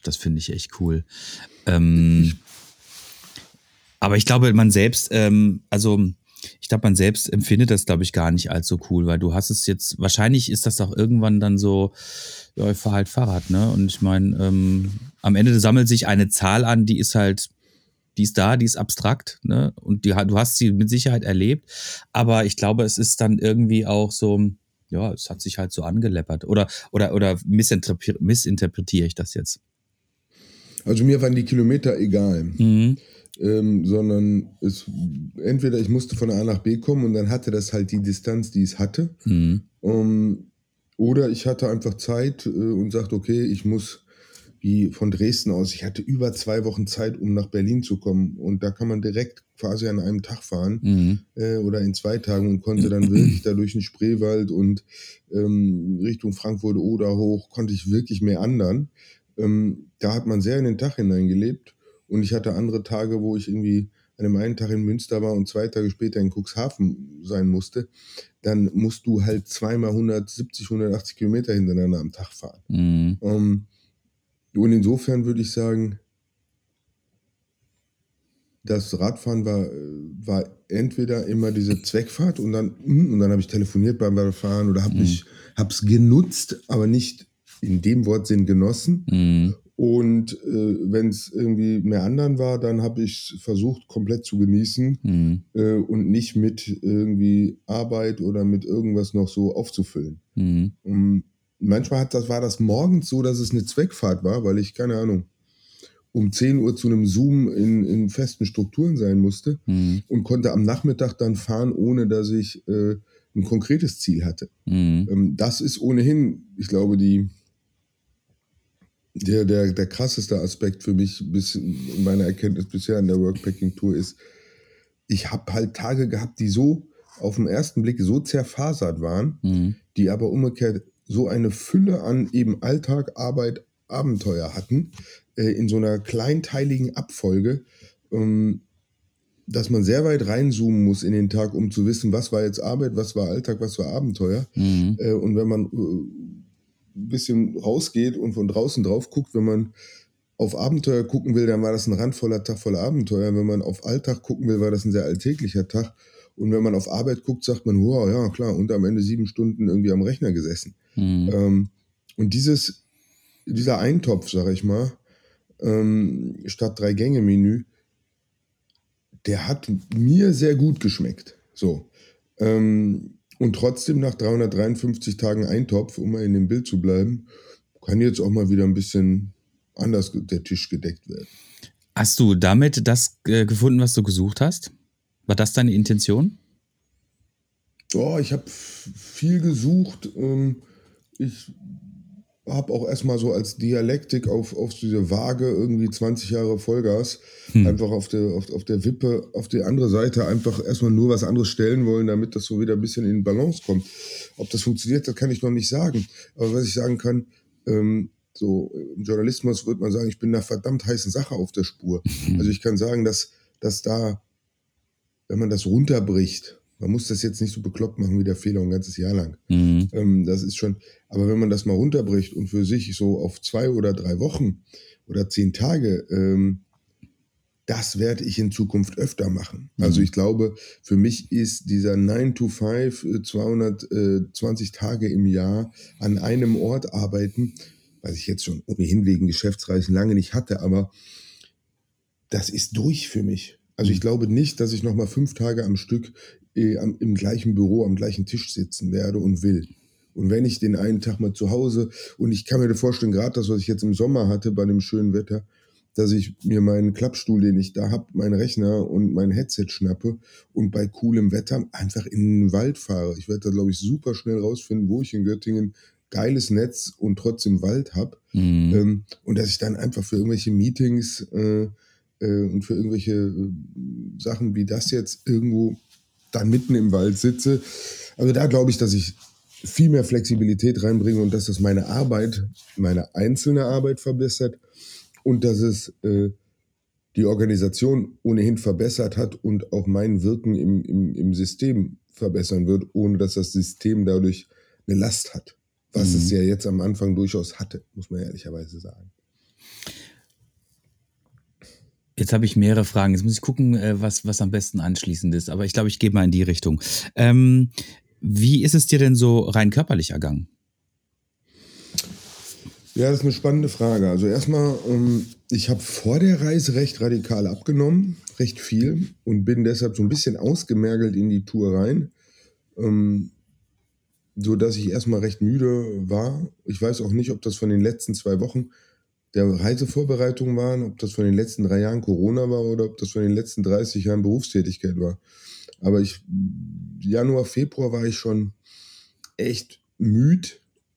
das finde ich echt cool. Ähm, aber ich glaube, man selbst, ähm, also ich glaube, man selbst empfindet das, glaube ich, gar nicht so cool, weil du hast es jetzt, wahrscheinlich ist das doch irgendwann dann so, ja, ich fahre halt Fahrrad, ne? Und ich meine, ähm, am Ende sammelt sich eine Zahl an, die ist halt, die ist da, die ist abstrakt, ne? Und die, du hast sie mit Sicherheit erlebt, aber ich glaube, es ist dann irgendwie auch so, ja, es hat sich halt so angeleppert. Oder, oder, oder missinterpretiere ich das jetzt? Also mir waren die Kilometer egal. Mhm ähm, sondern es, entweder ich musste von A nach B kommen und dann hatte das halt die Distanz, die es hatte. Mhm. Um, oder ich hatte einfach Zeit äh, und sagte, okay, ich muss wie von Dresden aus, ich hatte über zwei Wochen Zeit, um nach Berlin zu kommen. Und da kann man direkt quasi an einem Tag fahren mhm. äh, oder in zwei Tagen und konnte dann wirklich da durch den Spreewald und ähm, Richtung Frankfurt oder hoch, konnte ich wirklich mehr andern. Ähm, da hat man sehr in den Tag hineingelebt. Und ich hatte andere Tage, wo ich irgendwie an dem einen Tag in Münster war und zwei Tage später in Cuxhaven sein musste. Dann musst du halt zweimal 170, 180 Kilometer hintereinander am Tag fahren. Mhm. Um, ähm, und insofern würde ich sagen, das Radfahren war, war entweder immer diese Zweckfahrt und dann, hm, und dann habe ich telefoniert beim Fahren oder habe mhm. es genutzt, aber nicht in dem Wortsinn genossen. Mhm. Und äh, wenn es irgendwie mehr anderen war, dann habe ich versucht, komplett zu genießen Mhm. äh, und nicht mit irgendwie Arbeit oder mit irgendwas noch so aufzufüllen. Mhm. Um, manchmal hat das, war das morgens so, dass es eine Zweckfahrt war, weil ich, keine Ahnung, um 10 Uhr zu einem Zoom in, in festen Strukturen sein musste Mhm. und konnte am Nachmittag dann fahren, ohne dass ich äh, ein konkretes Ziel hatte. Mhm. Ähm, das ist ohnehin, ich glaube, die, der, der, der krasseste Aspekt für mich bis in meiner Erkenntnis bisher an der Workpacking-Tour ist, ich habe halt Tage gehabt, die so auf den ersten Blick so zerfasert waren, Mhm. die aber umgekehrt so eine Fülle an eben Alltag, Arbeit, Abenteuer hatten, äh, in so einer kleinteiligen Abfolge, ähm, dass man sehr weit reinzoomen muss in den Tag, um zu wissen, was war jetzt Arbeit, was war Alltag, was war Abenteuer. Mhm. Äh, und wenn man äh, ein bisschen rausgeht und von draußen drauf guckt, wenn man auf Abenteuer gucken will, dann war das ein randvoller Tag voller Abenteuer. Wenn man auf Alltag gucken will, war das ein sehr alltäglicher Tag. Und wenn man auf Arbeit guckt, sagt man, wow, ja klar, und am Ende sieben Stunden irgendwie am Rechner gesessen. Mhm. Ähm, und dieses, dieser Eintopf, sag ich mal, ähm, statt Drei-Gänge-Menü, der hat mir sehr gut geschmeckt. So. Ähm, und trotzdem nach 353 Tagen Eintopf, um mal in dem Bild zu bleiben, kann jetzt auch mal wieder ein bisschen anders der Tisch gedeckt werden. Hast du damit das äh, gefunden, was du gesucht hast? War das deine Intention? Ja, ich habe viel gesucht. Ähm, ich habe auch erstmal so als Dialektik auf, auf diese Waage irgendwie 20 Jahre Vollgas, Hm. einfach auf der, auf, auf der Wippe, auf die andere Seite einfach erstmal nur was anderes stellen wollen, damit das so wieder ein bisschen in Balance kommt. Ob das funktioniert, das kann ich noch nicht sagen. Aber was ich sagen kann, ähm, so im Journalismus würde man sagen, ich bin einer verdammt heißen Sache auf der Spur. Also ich kann sagen, dass, dass da, wenn man das runterbricht, man muss das jetzt nicht so bekloppt machen wie der Fehler ein ganzes Jahr lang. Mhm. Ähm, das ist schon, aber wenn man das mal runterbricht und für sich so auf zwei oder drei Wochen oder zehn Tage, ähm, das werde ich in Zukunft öfter machen. Mhm. Also ich glaube, für mich ist dieser 9 to 5, äh, 220 Tage im Jahr an einem Ort arbeiten, was ich jetzt schon ohnehin wegen Geschäftsreisen lange nicht hatte, aber das ist durch für mich. Also ich glaube nicht, dass ich noch mal fünf Tage am Stück äh, am, im gleichen Büro, am gleichen Tisch sitzen werde und will. Und wenn ich den einen Tag mal zu Hause, und ich kann mir vorstellen, gerade das, was ich jetzt im Sommer hatte bei dem schönen Wetter, dass ich mir meinen Klappstuhl, den ich da habe, meinen Rechner und mein Headset schnappe und bei coolem Wetter einfach in den Wald fahre. Ich werde da, glaube ich, super schnell rausfinden, wo ich in Göttingen geiles Netz und trotzdem Wald habe. Mhm. Ähm, und dass ich dann einfach für irgendwelche Meetings äh, äh, und für irgendwelche äh, Sachen wie das jetzt irgendwo dann mitten im Wald sitze. Also da glaube ich, dass ich viel mehr Flexibilität reinbringe und dass das meine Arbeit, meine einzelne Arbeit verbessert und dass es äh, die Organisation ohnehin verbessert hat und auch mein Wirken im, im, im System verbessern wird, ohne dass das System dadurch eine Last hat. Was Mhm. es ja jetzt am Anfang durchaus hatte, muss man ehrlicherweise sagen. Jetzt habe ich mehrere Fragen. Jetzt muss ich gucken, äh, was, was am besten anschließend ist. Aber ich glaube, ich gehe mal in die Richtung. Ähm, wie ist es dir denn so rein körperlich ergangen? Ja, das ist eine spannende Frage. Also erstmal, ähm, ich habe vor der Reise recht radikal abgenommen, recht viel und bin deshalb so ein bisschen ausgemergelt in die Tour rein, ähm, so dass ich erstmal recht müde war. Ich weiß auch nicht, ob das von den letzten zwei Wochen der Reisevorbereitung waren, ob das von den letzten drei Jahren Corona war oder ob das von den letzten 30 Jahren Berufstätigkeit war. Aber ich, Januar, Februar war ich schon echt müde.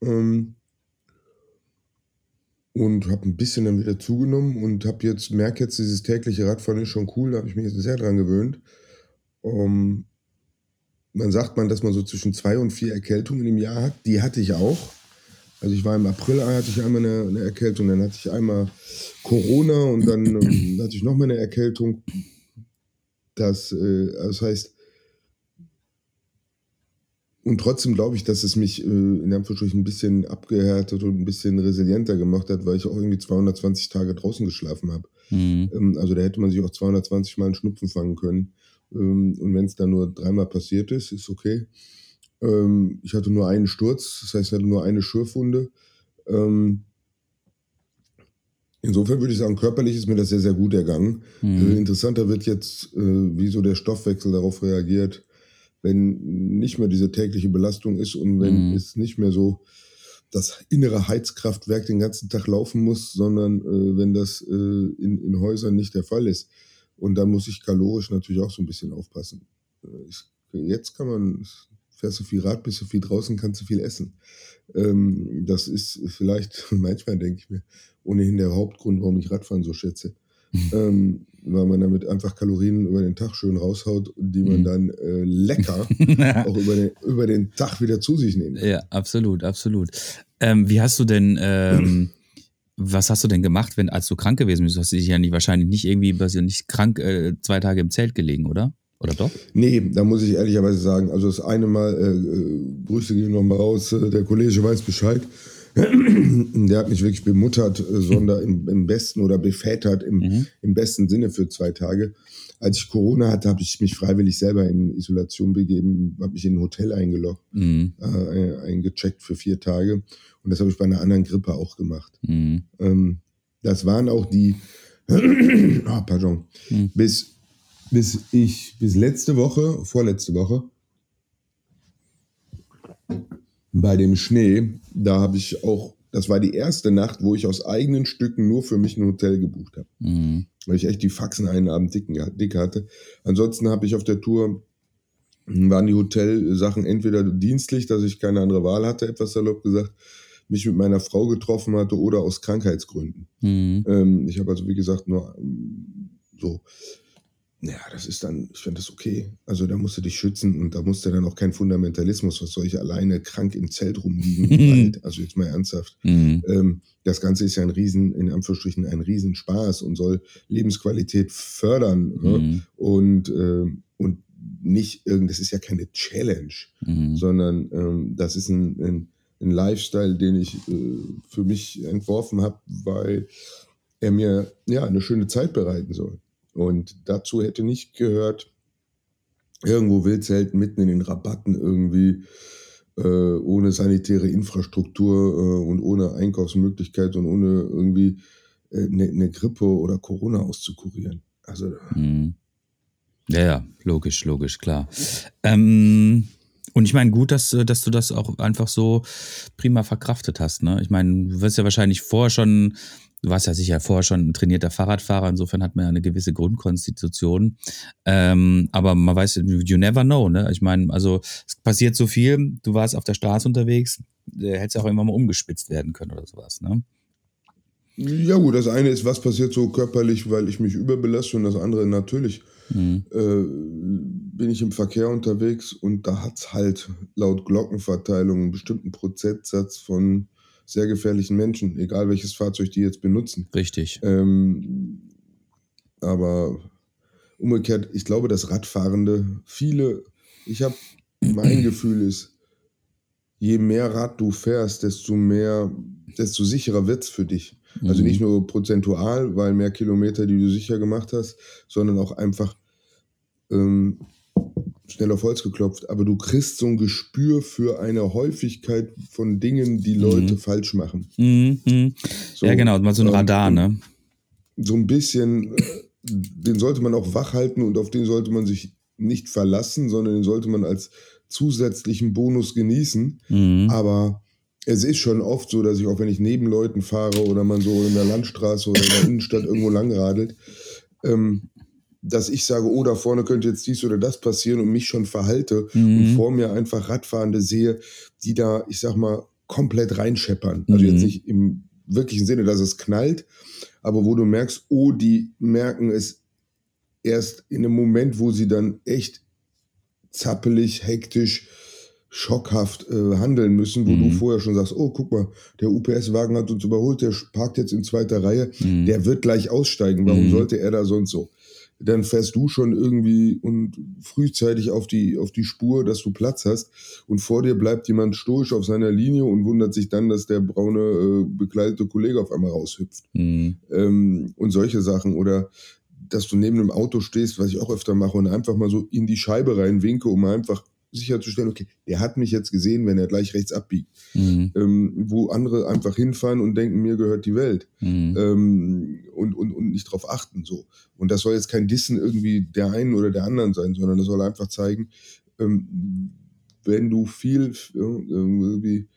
Ähm, und habe ein bisschen dann wieder zugenommen und habe jetzt merke jetzt dieses tägliche Radfahren ist schon cool, da habe ich mich jetzt sehr dran gewöhnt. Um, man sagt man, dass man so zwischen zwei und vier Erkältungen im Jahr hat. Die hatte ich auch. Also ich war im April hatte ich einmal eine, eine Erkältung, dann hatte ich einmal Corona und dann ähm, hatte ich noch mal eine Erkältung. Das, äh, das heißt, und trotzdem glaube ich, dass es mich äh, in Anführungsstrichen ein bisschen abgehärtet und ein bisschen resilienter gemacht hat, weil ich auch irgendwie 220 Tage draußen geschlafen habe. Mhm. Ähm, also da hätte man sich auch 220 Mal einen Schnupfen fangen können. Ähm, und wenn es dann nur dreimal passiert ist, ist okay. Ähm, ich hatte nur einen Sturz, das heißt, ich hatte nur eine Schürfwunde. Ähm, Insofern würde ich sagen, körperlich ist mir das sehr, sehr gut ergangen. Mhm. Äh, interessanter wird jetzt, äh, wie so der Stoffwechsel darauf reagiert, wenn nicht mehr diese tägliche Belastung ist und wenn Mhm. es nicht mehr so das innere Heizkraftwerk den ganzen Tag laufen muss, sondern äh, wenn das äh, in, in Häusern nicht der Fall ist. Und da muss ich kalorisch natürlich auch so ein bisschen aufpassen. Äh, ich, jetzt kann man, fährst du viel Rad, bist du viel draußen, kannst du viel essen. Ähm, das ist vielleicht, manchmal denke ich mir, ohnehin der Hauptgrund, warum ich Radfahren so schätze. ähm, weil man damit einfach Kalorien über den Tag schön raushaut, die man Mhm. dann äh, lecker auch über den, über den Tag wieder zu sich nehmen kann. Ja, absolut, absolut. Ähm, wie hast du denn, ähm, was hast du denn gemacht, wenn, als du krank gewesen bist? Du hast dich ja nicht, wahrscheinlich nicht irgendwie, warst ja nicht krank äh, zwei Tage im Zelt gelegen, oder? Oder doch? Nee, da muss ich ehrlicherweise sagen, also das eine Mal, äh, äh, Grüße gehen nochmal raus, äh, der Kollege weiß Bescheid. Der hat mich wirklich bemuttert, äh, sondern im, im besten oder bevätert im, Mhm. im besten Sinne für zwei Tage. Als ich Corona hatte, habe ich mich freiwillig selber in Isolation begeben, habe mich in ein Hotel eingeloggt, Mhm. äh, eingecheckt für vier Tage. Und das habe ich bei einer anderen Grippe auch gemacht. Mhm. Ähm, das waren auch die, ah, pardon, Hm. bis, bis ich, bis letzte Woche, vorletzte Woche, bei dem Schnee, da habe ich auch, das war die erste Nacht, wo ich aus eigenen Stücken nur für mich ein Hotel gebucht habe. Mhm. Weil ich echt die Faxen einen Abend dicken, dick hatte. Ansonsten habe ich auf der Tour, waren die Hotelsachen entweder dienstlich, dass ich keine andere Wahl hatte, etwas salopp gesagt, mich mit meiner Frau getroffen hatte oder aus Krankheitsgründen. Mhm. Ähm, ich habe also, wie gesagt, nur so, ja, das ist dann, ich finde das okay. Also da musst du dich schützen und da musst du dann auch kein Fundamentalismus, was soll ich alleine krank im Zelt rumliegen? Also jetzt mal ernsthaft. Mhm. Ähm, das Ganze ist ja ein Riesen, in Anführungsstrichen, ein Riesenspaß und soll Lebensqualität fördern. Ne? Mhm. Und, ähm, und nicht irgend, das ist ja keine Challenge, Mhm. sondern ähm, das ist ein, ein, ein Lifestyle, den ich äh, für mich entworfen habe, weil er mir ja eine schöne Zeit bereiten soll. Und dazu hätte nicht gehört, irgendwo Wildzelten mitten in den Rabatten irgendwie äh, ohne sanitäre Infrastruktur äh, und ohne Einkaufsmöglichkeit und ohne irgendwie eine äh, ne Grippe oder Corona auszukurieren. Also Mhm. Ja, ja, logisch, logisch, klar. Ähm, und ich meine, gut, dass, äh, dass du das auch einfach so prima verkraftet hast. Ne? Ich meine, du wirst ja wahrscheinlich vorher schon, du warst ja sicher vorher schon ein trainierter Fahrradfahrer, insofern hat man ja eine gewisse Grundkonstitution. Ähm, aber man weiß, you never know, ne? Ich meine, also es passiert so viel, du warst auf der Straße unterwegs, äh, hättest auch immer mal umgespitzt werden können oder sowas, ne? Ja gut, das eine ist, was passiert so körperlich, weil ich mich überbelaste und das andere natürlich Mhm. äh, bin ich im Verkehr unterwegs und da hat's halt laut Glockenverteilung einen bestimmten Prozentsatz von sehr gefährlichen Menschen, egal welches Fahrzeug die jetzt benutzen. Richtig. Ähm, aber umgekehrt, ich glaube, dass Radfahrende viele, ich habe, mein Gefühl ist, je mehr Rad du fährst, desto mehr, desto sicherer wird's für dich. Also Mhm. nicht nur prozentual, weil mehr Kilometer, die du sicher gemacht hast, sondern auch einfach ähm, schnell auf Holz geklopft. Aber du kriegst so ein Gespür für eine Häufigkeit von Dingen, die Leute Mhm. falsch machen. Mhm. Mhm. So, ja, genau, mal so ein ähm, Radar, und ne? So ein bisschen, äh, den sollte man auch wach halten und auf den sollte man sich nicht verlassen, sondern den sollte man als zusätzlichen Bonus genießen. Mhm. Aber es ist schon oft so, dass ich auch wenn ich neben Leuten fahre oder man so in der Landstraße oder in der Innenstadt irgendwo langradelt, ähm, dass ich sage, oh, da vorne könnte jetzt dies oder das passieren und mich schon verhalte und Mhm. vor mir einfach Radfahrende sehe, die da, ich sag mal, komplett reinscheppern. Also Mhm. jetzt nicht im wirklichen Sinne, dass es knallt, aber wo du merkst, oh, die merken es erst in einem Moment, wo sie dann echt zappelig, hektisch, schockhaft äh, handeln müssen, wo Mhm. du vorher schon sagst, oh, guck mal, der UPS-Wagen hat uns überholt, der parkt jetzt in zweiter Reihe, Mhm. der wird gleich aussteigen, warum Mhm. sollte er da sonst so? Dann fährst du schon irgendwie und frühzeitig auf die, auf die Spur, dass du Platz hast und vor dir bleibt jemand stoisch auf seiner Linie und wundert sich dann, dass der braune äh, bekleidete Kollege auf einmal raushüpft Mhm. ähm, und solche Sachen. Oder dass du neben einem Auto stehst, was ich auch öfter mache, und einfach mal so in die Scheibe reinwinke, um einfach sicherzustellen, okay, der hat mich jetzt gesehen, wenn er gleich rechts abbiegt. Mhm. Ähm, wo andere einfach hinfahren und denken, mir gehört die Welt. Mhm. Ähm, und, und, und nicht drauf achten. so. Und das soll jetzt kein Dissen irgendwie der einen oder der anderen sein, sondern das soll einfach zeigen, ähm, wenn du viel irgendwie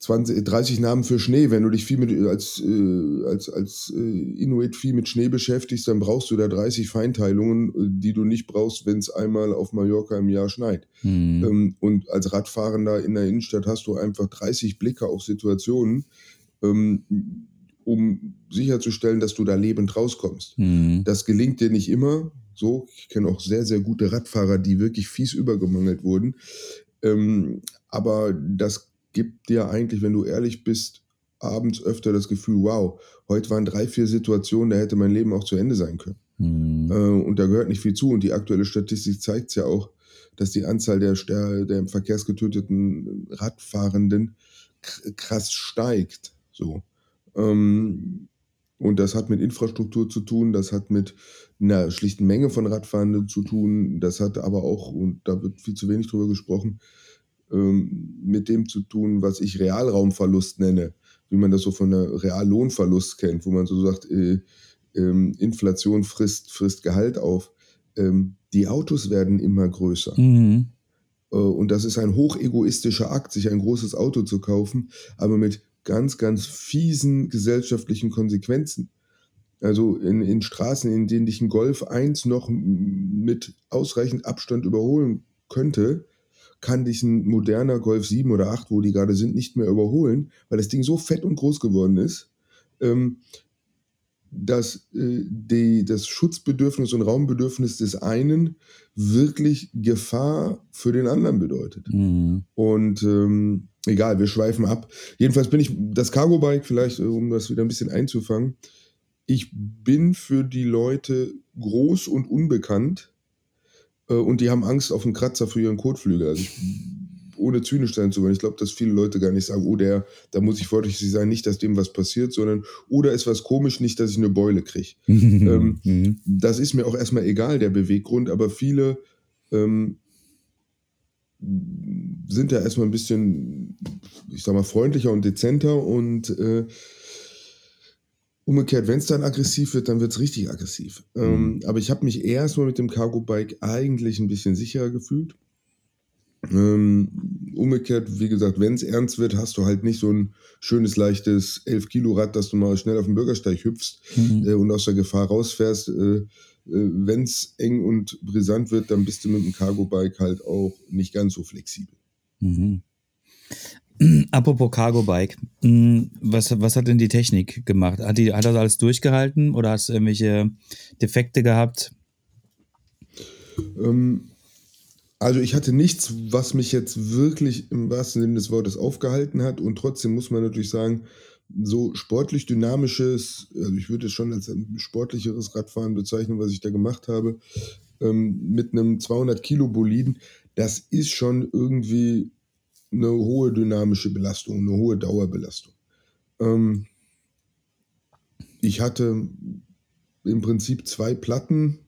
20, 30 Namen für Schnee. Wenn du dich viel mit, als, äh, als, als äh, Inuit viel mit Schnee beschäftigst, dann brauchst du da 30 Feinteilungen, äh, die du nicht brauchst, wenn es einmal auf Mallorca im Jahr schneit. Mhm. Ähm, und als Radfahrender in der Innenstadt hast du einfach 30 Blicke auf Situationen, ähm, um sicherzustellen, dass du da lebend rauskommst. Mhm. Das gelingt dir nicht immer. So, ich kenne auch sehr, sehr gute Radfahrer, die wirklich fies übergemangelt wurden. Ähm, aber das gibt dir eigentlich, wenn du ehrlich bist, abends öfter das Gefühl, wow, heute waren drei, vier Situationen, da hätte mein Leben auch zu Ende sein können. Mhm. Äh, und da gehört nicht viel zu. Und die aktuelle Statistik zeigt es ja auch, dass die Anzahl der, der, der im Verkehrs getöteten Radfahrenden krass steigt. So. Ähm, und das hat mit Infrastruktur zu tun, das hat mit einer schlichten Menge von Radfahrenden zu tun, das hat aber auch, und da wird viel zu wenig drüber gesprochen, ähm, mit dem zu tun, was ich Realraumverlust nenne, wie man das so von der Reallohnverlust kennt, wo man so sagt, äh, ähm, Inflation frisst, frisst Gehalt auf. Ähm, die Autos werden immer größer. Mhm. Äh, und das ist ein hochegoistischer Akt, sich ein großes Auto zu kaufen, aber mit ganz, ganz fiesen gesellschaftlichen Konsequenzen. Also in, in Straßen, in denen dich ein Golf 1 noch mit ausreichend Abstand überholen könnte, kann dich ein moderner Golf 7 oder 8, wo die gerade sind, nicht mehr überholen, weil das Ding so fett und groß geworden ist, ähm, dass äh, die, das Schutzbedürfnis und Raumbedürfnis des einen wirklich Gefahr für den anderen bedeutet. Mhm. Und ähm, egal, wir schweifen ab. Jedenfalls bin ich das Cargo Bike, vielleicht, äh, um das wieder ein bisschen einzufangen. Ich bin für die Leute groß und unbekannt und die haben Angst auf einen Kratzer für ihren Kotflügel. Also ich, ohne zynisch sein zu wollen. Ich glaube, dass viele Leute gar nicht sagen, oh, der, da muss ich vorsichtig sein, nicht, dass dem was passiert, sondern, oder ist was komisch, nicht, dass ich eine Beule kriege. ähm, Mhm. das ist mir auch erstmal egal, der Beweggrund, aber viele ähm, sind da erstmal ein bisschen, ich sag mal, freundlicher und dezenter und äh, umgekehrt, wenn es dann aggressiv wird, dann wird es richtig aggressiv. Ähm, aber ich habe mich erstmal mit dem Cargo Bike eigentlich ein bisschen sicherer gefühlt. Ähm, umgekehrt, wie gesagt, wenn es ernst wird, hast du halt nicht so ein schönes, leichtes 11-Kilo-Rad, dass du mal schnell auf den Bürgersteig hüpfst Mhm. äh, und aus der Gefahr rausfährst. Äh, äh, wenn es eng und brisant wird, dann bist du mit dem Cargo-Bike halt auch nicht ganz so flexibel. Mhm. Apropos Cargo Bike, Mhm. was, was hat denn die Technik gemacht? Hat, die, hat das alles durchgehalten oder hast du irgendwelche Defekte gehabt? Ähm, also ich hatte nichts, was mich jetzt wirklich im wahrsten Sinne des Wortes aufgehalten hat und trotzdem muss man natürlich sagen, so sportlich dynamisches, also ich würde es schon als ein sportlicheres Radfahren bezeichnen, was ich da gemacht habe, ähm, mit einem 200 Kilo Boliden, das ist schon irgendwie eine hohe dynamische Belastung, eine hohe Dauerbelastung. Ähm, ich hatte im Prinzip zwei Platten,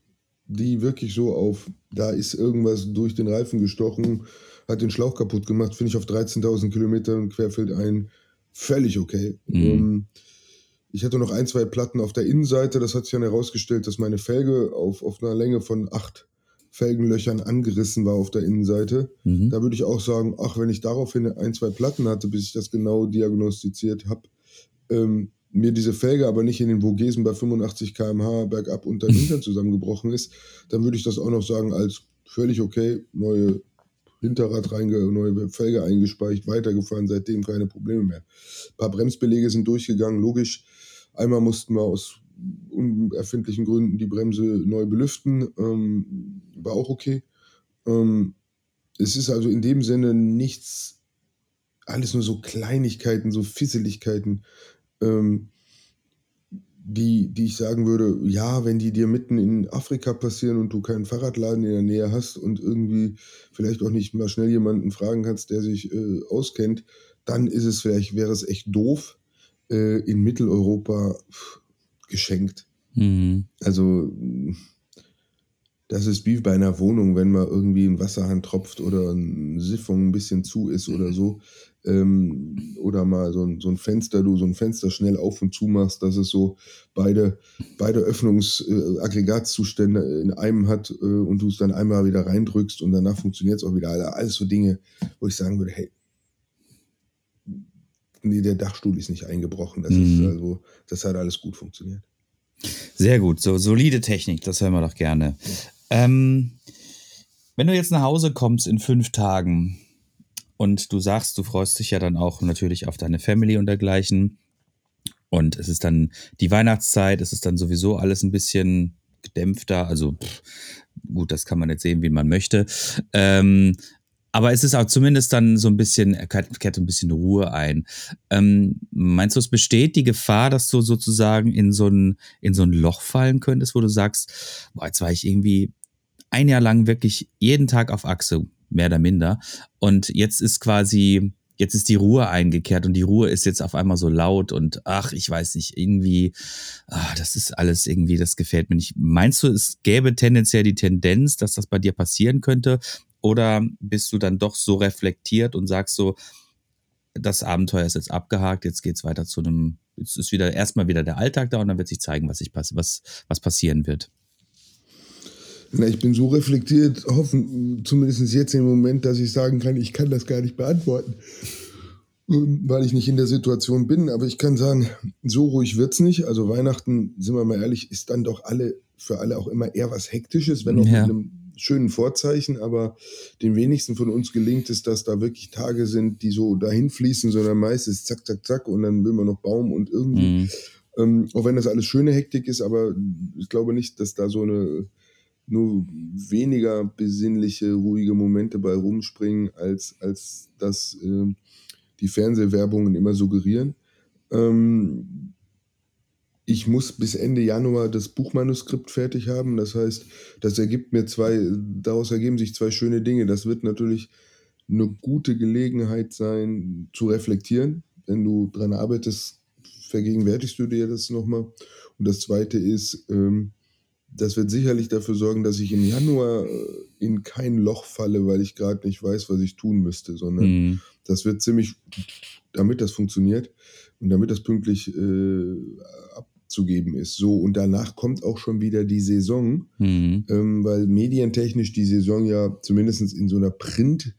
die wirklich so auf, da ist irgendwas durch den Reifen gestochen, hat den Schlauch kaputt gemacht, finde ich auf 13.000 Kilometern querfeld ein völlig okay. Mhm. Ähm, ich hatte noch ein, zwei Platten auf der Innenseite, das hat sich dann herausgestellt, dass meine Felge auf, auf einer Länge von acht Felgenlöchern angerissen war auf der Innenseite. Mhm. Da würde ich auch sagen, ach, wenn ich daraufhin ein, zwei Platten hatte, bis ich das genau diagnostiziert habe, ähm, mir diese Felge aber nicht in den Vogesen bei 85 km/h bergab unter den Hintern zusammengebrochen ist, dann würde ich das auch noch sagen als völlig okay, neue Hinterrad reinge, neue Felge eingespeicht, weitergefahren, seitdem keine Probleme mehr. Ein paar Bremsbelege sind durchgegangen, logisch. Einmal mussten wir aus unerfindlichen Gründen die Bremse neu belüften, ähm, war auch okay. Ähm, es ist also in dem Sinne nichts, alles nur so Kleinigkeiten, so Fisseligkeiten, ähm, die, die ich sagen würde, ja, wenn die dir mitten in Afrika passieren und du keinen Fahrradladen in der Nähe hast und irgendwie vielleicht auch nicht mal schnell jemanden fragen kannst, der sich äh, auskennt, dann ist es vielleicht, wäre es echt doof. Äh, in Mitteleuropa pff, geschenkt. Mhm. Also das ist wie bei einer Wohnung, wenn mal irgendwie ein Wasserhahn tropft oder eine Siphon ein bisschen zu ist oder so. Ähm, oder mal so ein, so ein Fenster, du so ein Fenster schnell auf und zu machst, dass es so beide, beide Öffnungsaggregatzustände äh, in einem hat äh, und du es dann einmal wieder reindrückst und danach funktioniert es auch wieder. Also alles so Dinge, wo ich sagen würde, hey, nee, der Dachstuhl ist nicht eingebrochen. Das Mhm. ist also, das hat alles gut funktioniert. Sehr gut, so solide Technik, das hören wir doch gerne. Ähm, wenn du jetzt nach Hause kommst in fünf Tagen und du sagst, du freust dich ja dann auch natürlich auf deine Family und dergleichen und es ist dann die Weihnachtszeit, es ist dann sowieso alles ein bisschen gedämpfter, also pff, gut, das kann man jetzt sehen, wie man möchte. Ähm, aber es ist auch zumindest dann so ein bisschen, kehrt ein bisschen Ruhe ein. Ähm, meinst du, es besteht die Gefahr, dass du sozusagen in so ein, in so ein Loch fallen könntest, wo du sagst, boah, jetzt war ich irgendwie ein Jahr lang wirklich jeden Tag auf Achse, mehr oder minder. Und jetzt ist quasi, jetzt ist die Ruhe eingekehrt und die Ruhe ist jetzt auf einmal so laut und ach, ich weiß nicht, irgendwie, ah, das ist alles irgendwie, das gefällt mir nicht. Meinst du, es gäbe tendenziell die Tendenz, dass das bei dir passieren könnte? Oder bist du dann doch so reflektiert und sagst so, das Abenteuer ist jetzt abgehakt, jetzt geht's weiter zu einem, jetzt ist wieder erstmal wieder der Alltag da und dann wird sich zeigen, was, sich pass was, was passieren wird. Na, ich bin so reflektiert, hoffen, zumindest jetzt im Moment, dass ich sagen kann, ich kann das gar nicht beantworten, Ähm, weil ich nicht in der Situation bin. Aber ich kann sagen, so ruhig wird's nicht. Also Weihnachten, sind wir mal ehrlich, ist dann doch alle, für alle auch immer eher was Hektisches, wenn auch Ja. mit einem schönen Vorzeichen. Aber den wenigsten von uns gelingt es, dass da wirklich Tage sind, die so dahin fließen, sondern meistens zack, zack, zack und dann will man noch Baum und irgendwie. Mhm. Ähm, auch wenn das alles schöne Hektik ist, aber ich glaube nicht, dass da so eine nur weniger besinnliche, ruhige Momente bei rumspringen, als, als das ähm, die Fernsehwerbungen immer suggerieren. Ähm, ich muss bis Ende Januar das Buchmanuskript fertig haben. Das heißt, das ergibt mir zwei, daraus ergeben sich zwei schöne Dinge. Das wird natürlich eine gute Gelegenheit sein, zu reflektieren. Wenn du dran arbeitest, vergegenwärtigst du dir das nochmal. Und das zweite ist, ähm, das wird sicherlich dafür sorgen, dass ich im Januar äh, in kein Loch falle, weil ich gerade nicht weiß, was ich tun müsste, sondern Mhm. das wird ziemlich, damit das funktioniert und damit das pünktlich äh, abzugeben ist. So, und danach kommt auch schon wieder die Saison, Mhm. ähm, weil medientechnisch die Saison ja zumindest in so einer Print-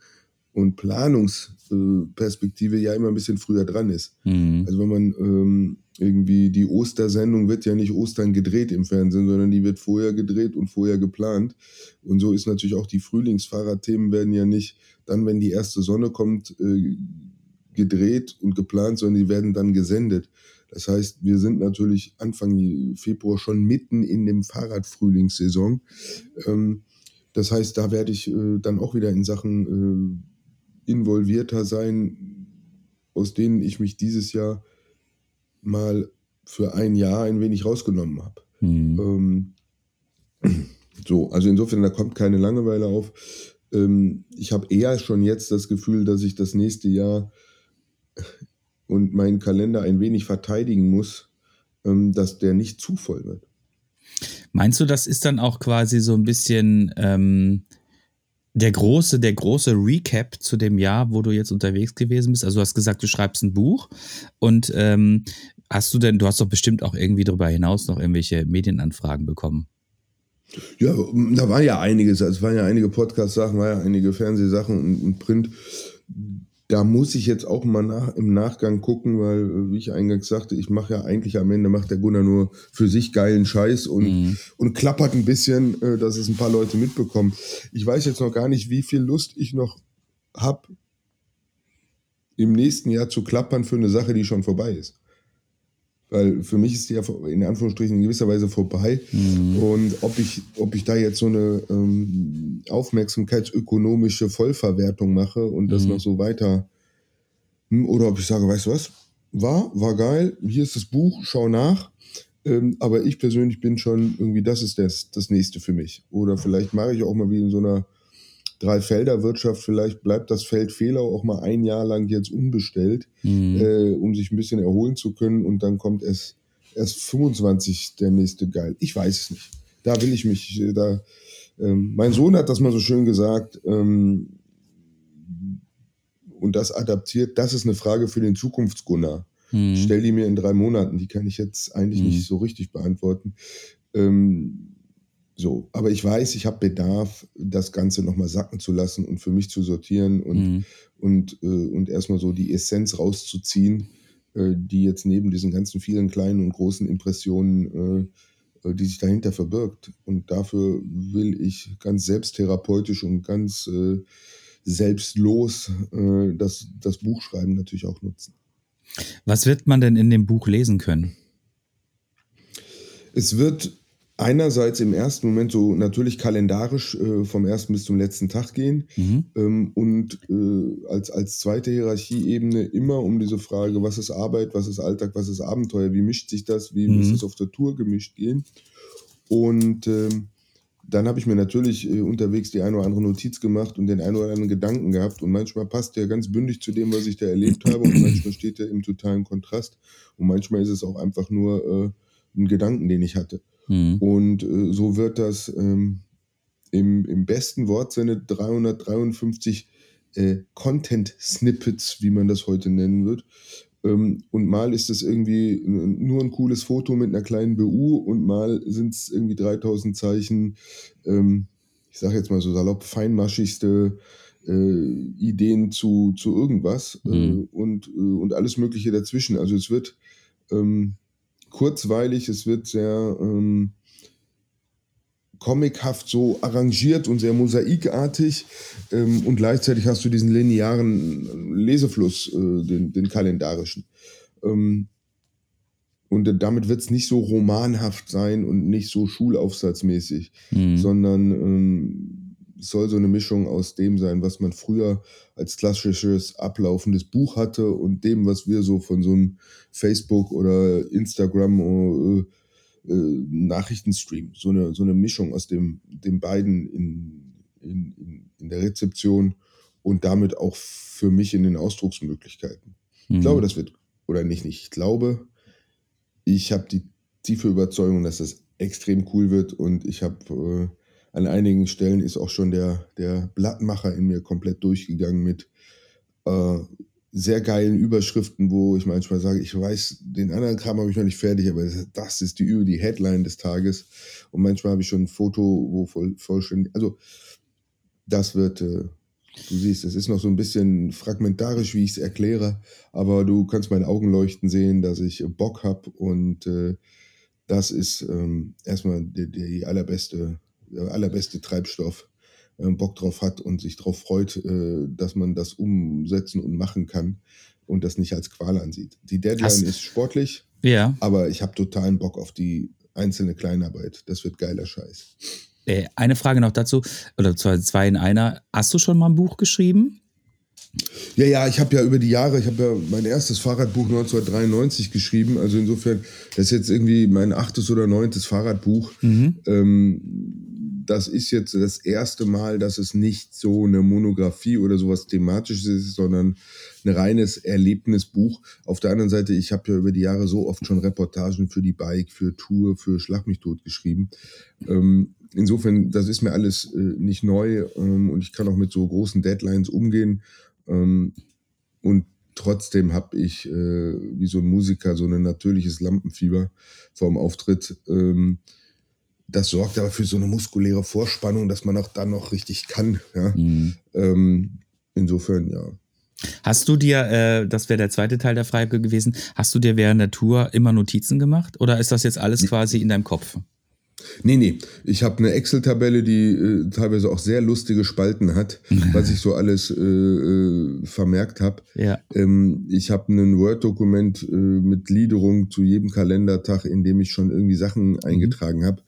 und Planungsperspektive ja immer ein bisschen früher dran ist. Mhm. Also wenn man ähm, irgendwie die Ostersendung wird ja nicht Ostern gedreht im Fernsehen, sondern die wird vorher gedreht und vorher geplant. Und so ist natürlich auch die Frühlingsfahrradthemen werden ja nicht dann, wenn die erste Sonne kommt, äh, gedreht und geplant, sondern die werden dann gesendet. Das heißt, wir sind natürlich Anfang Februar schon mitten in dem Fahrradfrühlingssaison. Ähm, das heißt, da werde ich äh, dann auch wieder in Sachen äh, involvierter sein, aus denen ich mich dieses Jahr mal für ein Jahr ein wenig rausgenommen habe. Mhm. Ähm, so, also insofern, da kommt keine Langeweile auf. Ähm, ich habe eher schon jetzt das Gefühl, dass ich das nächste Jahr und meinen Kalender ein wenig verteidigen muss, ähm, dass der nicht zu voll wird. Meinst du, das ist dann auch quasi so ein bisschen ähm, der große, der große Recap zu dem Jahr, wo du jetzt unterwegs gewesen bist? Also du hast gesagt, du schreibst ein Buch und ähm, hast du denn, du hast doch bestimmt auch irgendwie darüber hinaus noch irgendwelche Medienanfragen bekommen. Ja, da war ja einiges. Also Es waren ja einige Podcast-Sachen, war ja einige Fernsehsachen und, und Print. Da muss ich jetzt auch mal nach, im Nachgang gucken, weil, wie ich eingangs sagte, ich mache ja eigentlich am Ende, macht der Gunnar nur für sich geilen Scheiß und, Mhm. und klappert ein bisschen, äh, dass es ein paar Leute mitbekommen. Ich weiß jetzt noch gar nicht, wie viel Lust ich noch habe, im nächsten Jahr zu klappern für eine Sache, die schon vorbei ist. Weil für mich ist die ja in Anführungsstrichen in gewisser Weise vorbei. Und ob ich, ob ich da jetzt so eine ähm, aufmerksamkeitsökonomische Vollverwertung mache und das Mhm. noch so weiter, hm, oder ob ich sage, weißt du was, war, war geil, hier ist das Buch, schau nach. Ähm, aber ich persönlich bin schon irgendwie, das ist das, das nächste für mich. Oder vielleicht mache ich auch mal wie in so einer Drei-Felder-Wirtschaft, vielleicht bleibt das Feld Fehler auch mal ein Jahr lang jetzt unbestellt Mhm. äh, um sich ein bisschen erholen zu können und dann kommt erst, erst 25 der nächste geil. Ich weiß es nicht. Da will ich mich, äh, da Ähm, mein Sohn hat das mal so schön gesagt ähm, und das adaptiert. Das ist eine Frage für den Zukunftsgunnar. Mhm. Stell die mir in drei Monaten. Die kann ich jetzt eigentlich Mhm. nicht so richtig beantworten. Ähm, so, aber ich weiß, ich habe Bedarf, das Ganze nochmal sacken zu lassen und für mich zu sortieren und, Mhm. und, äh, und erstmal so die Essenz rauszuziehen, äh, die jetzt neben diesen ganzen vielen kleinen und großen Impressionen, äh, äh, die sich dahinter verbirgt. Und dafür will ich ganz selbsttherapeutisch und ganz äh, selbstlos äh, das, das Buchschreiben natürlich auch nutzen. Was wird man denn in dem Buch lesen können? Es wird einerseits im ersten Moment so natürlich kalendarisch äh, vom ersten bis zum letzten Tag gehen Mhm. ähm, und äh, als, als zweite Hierarchieebene immer um diese Frage, was ist Arbeit, was ist Alltag, was ist Abenteuer, wie mischt sich das, wie Mhm. muss das auf der Tour gemischt gehen. Und ähm, dann habe ich mir natürlich äh, unterwegs die eine oder andere Notiz gemacht und den einen oder anderen Gedanken gehabt. Und manchmal passt der ganz bündig zu dem, was ich da erlebt habe. Und manchmal steht der im totalen Kontrast. Und manchmal ist es auch einfach nur äh, ein Gedanken, den ich hatte. Mhm. Und äh, so wird das ähm, im, im besten Wortsinne 353 äh, Content-Snippets, wie man das heute nennen wird. Ähm, und mal ist es irgendwie nur ein cooles Foto mit einer kleinen BU und mal sind es irgendwie 3000 Zeichen, ähm, ich sage jetzt mal so salopp, feinmaschigste äh, Ideen zu, zu irgendwas äh, Mhm. und, äh, und alles Mögliche dazwischen. Also es wird ähm, kurzweilig, es wird sehr ähm, comichaft so arrangiert und sehr mosaikartig ähm, und gleichzeitig hast du diesen linearen Lesefluss, äh, den, den kalendarischen. Ähm, und damit wird es nicht so romanhaft sein und nicht so schulaufsatzmäßig, Mhm. sondern ähm, soll so eine Mischung aus dem sein, was man früher als klassisches ablaufendes Buch hatte und dem, was wir so von so einem Facebook oder Instagram äh, äh, Nachrichtenstream, so eine, so eine Mischung aus dem, den beiden in, in, in, der Rezeption und damit auch für mich in den Ausdrucksmöglichkeiten. Mhm. Ich glaube, das wird, oder nicht, nicht, ich glaube, ich habe die tiefe Überzeugung, dass das extrem cool wird und ich habe äh, an einigen Stellen ist auch schon der, der Blattmacher in mir komplett durchgegangen mit äh, sehr geilen Überschriften, wo ich manchmal sage, ich weiß, den anderen Kram habe ich noch nicht fertig, aber das- ist die, die Headline des Tages. Und manchmal habe ich schon ein Foto, wo voll, vollständig, also das wird, äh, du siehst, es ist noch so ein bisschen fragmentarisch, wie ich es erkläre, aber du kannst meine Augen leuchten sehen, dass ich Bock habe und äh, das ist ähm, erstmal die, die allerbeste, der allerbeste Treibstoff, äh, Bock drauf hat und sich drauf freut, äh, dass man das umsetzen und machen kann und das nicht als Qual ansieht. Die Deadline Hast- ist sportlich, Ja. aber ich habe totalen Bock auf die einzelne Kleinarbeit. Das wird geiler Scheiß. Äh, eine Frage noch dazu, oder zwei, zwei in einer. Hast du schon mal ein Buch geschrieben? Ja, ja, ich habe ja über die Jahre, ich habe ja mein erstes Fahrradbuch 1993 geschrieben. Also insofern, das ist jetzt irgendwie mein achtes oder neuntes Fahrradbuch. Ähm, das ist jetzt das erste Mal, dass es nicht so eine Monographie oder sowas thematisches ist, sondern ein reines Erlebnisbuch. Auf der anderen Seite, ich habe ja über die Jahre so oft schon Reportagen für die Bike, für Tour, für Schlag mich tot geschrieben. Ähm, insofern, das ist mir alles äh, nicht neu ähm, und ich kann auch mit so großen Deadlines umgehen. Ähm, und trotzdem habe ich, äh, wie so ein Musiker, so ein natürliches Lampenfieber vorm Auftritt. Ähm, das sorgt aber für so eine muskuläre Vorspannung, dass man auch dann noch richtig kann. Ja? Mhm. Ähm, insofern, ja. Hast du dir, äh, das wäre der zweite Teil der Frage gewesen, hast du dir während der Tour immer Notizen gemacht oder ist das jetzt alles quasi in deinem Kopf? Nee, nee. Ich habe eine Excel-Tabelle, die äh, teilweise auch sehr lustige Spalten hat, was ich so alles äh, äh, vermerkt habe. Ja. Ähm, ich habe ein Word-Dokument äh, mit Gliederung zu jedem Kalendertag, in dem ich schon irgendwie Sachen eingetragen habe.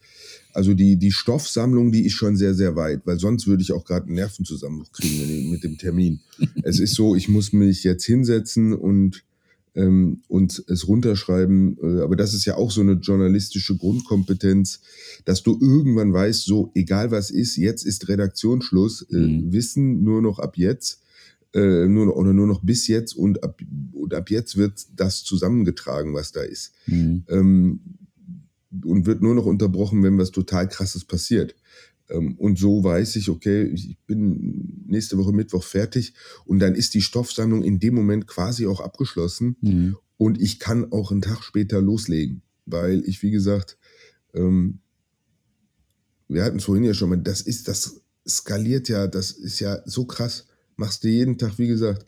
Also die, die Stoffsammlung, die ist schon sehr, sehr weit, weil sonst würde ich auch gerade einen Nervenzusammenbruch kriegen mit dem Termin. es ist so, ich muss mich jetzt hinsetzen und, ähm, und es runterschreiben. Äh, aber das ist ja auch so eine journalistische Grundkompetenz, dass du irgendwann weißt, so egal was ist, jetzt ist Redaktionsschluss, äh, Mhm. Wissen nur noch ab jetzt äh, nur noch, oder nur noch bis jetzt und ab, und ab jetzt wird das zusammengetragen, was da ist. Mhm. Ähm, und wird nur noch unterbrochen, wenn was total krasses passiert. Ähm, und so weiß ich, okay, ich bin nächste Woche Mittwoch fertig und dann ist die Stoffsammlung in dem Moment quasi auch abgeschlossen Mhm. und ich kann auch einen Tag später loslegen, weil ich, wie gesagt, ähm, wir hatten es vorhin ja schon mal, das ist, das skaliert ja, das ist ja so krass. Machst du jeden Tag, wie gesagt,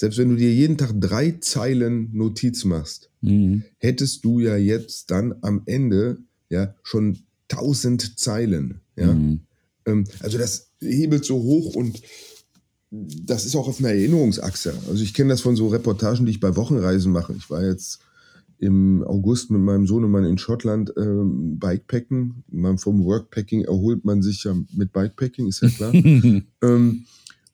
selbst wenn du dir jeden Tag drei Zeilen Notiz machst, Mhm. hättest du ja jetzt dann am Ende ja schon tausend Zeilen. Ja? Mhm. Ähm, also das hebelt so hoch und das ist auch auf einer Erinnerungsachse. Also ich kenne das von so Reportagen, die ich bei Wochenreisen mache. Ich war jetzt im August mit meinem Sohnemann in Schottland ähm, Bikepacken. Man vom Workpacking erholt man sich ja mit Bikepacking, ist ja klar. ähm,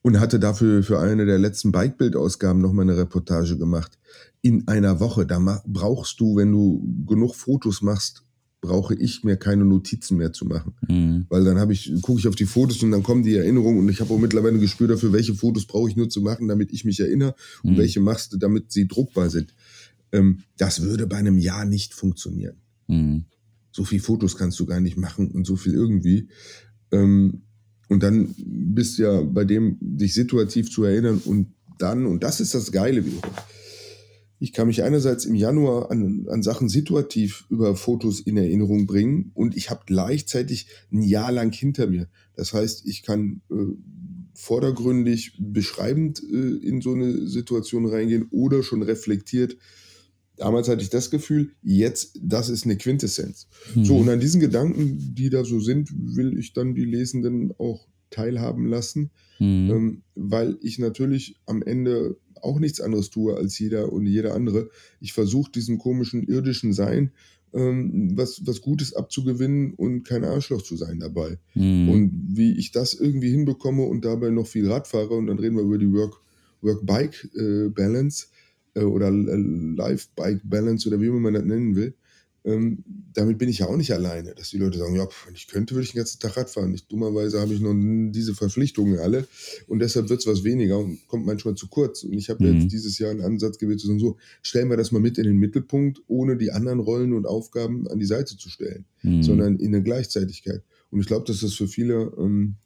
und hatte dafür für eine der letzten Bikebildausgaben noch mal eine Reportage gemacht. In einer Woche, da brauchst du, wenn du genug Fotos machst, brauche ich mir keine Notizen mehr zu machen. Mhm. Weil dann habe ich, gucke ich auf die Fotos und dann kommen die Erinnerungen und ich habe auch mittlerweile ein Gespür dafür, welche Fotos brauche ich nur zu machen, damit ich mich erinnere und Mhm. welche machst du, damit sie druckbar sind. Ähm, das würde bei einem Jahr nicht funktionieren. Mhm. So viel Fotos kannst du gar nicht machen und so viel irgendwie. Ähm, und dann bist du ja bei dem, dich situativ zu erinnern und dann, und das ist das Geile wiederum. Ich kann mich einerseits im Januar an, an Sachen situativ über Fotos in Erinnerung bringen und ich habe gleichzeitig ein Jahr lang hinter mir. Das heißt, ich kann äh, vordergründig beschreibend äh, in so eine Situation reingehen oder schon reflektiert. Damals hatte ich das Gefühl, jetzt, das ist eine Quintessenz. So, und an diesen Gedanken, die da so sind, will ich dann die Lesenden auch teilhaben lassen, Mhm. ähm, weil ich natürlich am Ende auch nichts anderes tue als jeder und jeder andere. Ich versuche diesem komischen irdischen Sein ähm, was, was Gutes abzugewinnen und kein Arschloch zu sein dabei. Mhm. Und wie ich das irgendwie hinbekomme und dabei noch viel Rad fahre, und dann reden wir über die Work- Work-Bike-Balance äh, oder äh, Life-Bike-Balance oder wie man das nennen will, ähm, damit bin ich ja auch nicht alleine, dass die Leute sagen, ja, wenn ich könnte, würde ich den ganzen Tag Rad fahren. Ich, dummerweise habe ich noch diese Verpflichtungen alle und deshalb wird es was weniger und kommt manchmal zu kurz. Und ich habe Mhm. jetzt dieses Jahr einen Ansatz gewählt zu sagen, so, stellen wir das mal mit in den Mittelpunkt, ohne die anderen Rollen und Aufgaben an die Seite zu stellen Mhm. sondern in der Gleichzeitigkeit. Und ich glaube, dass das für viele, ähm,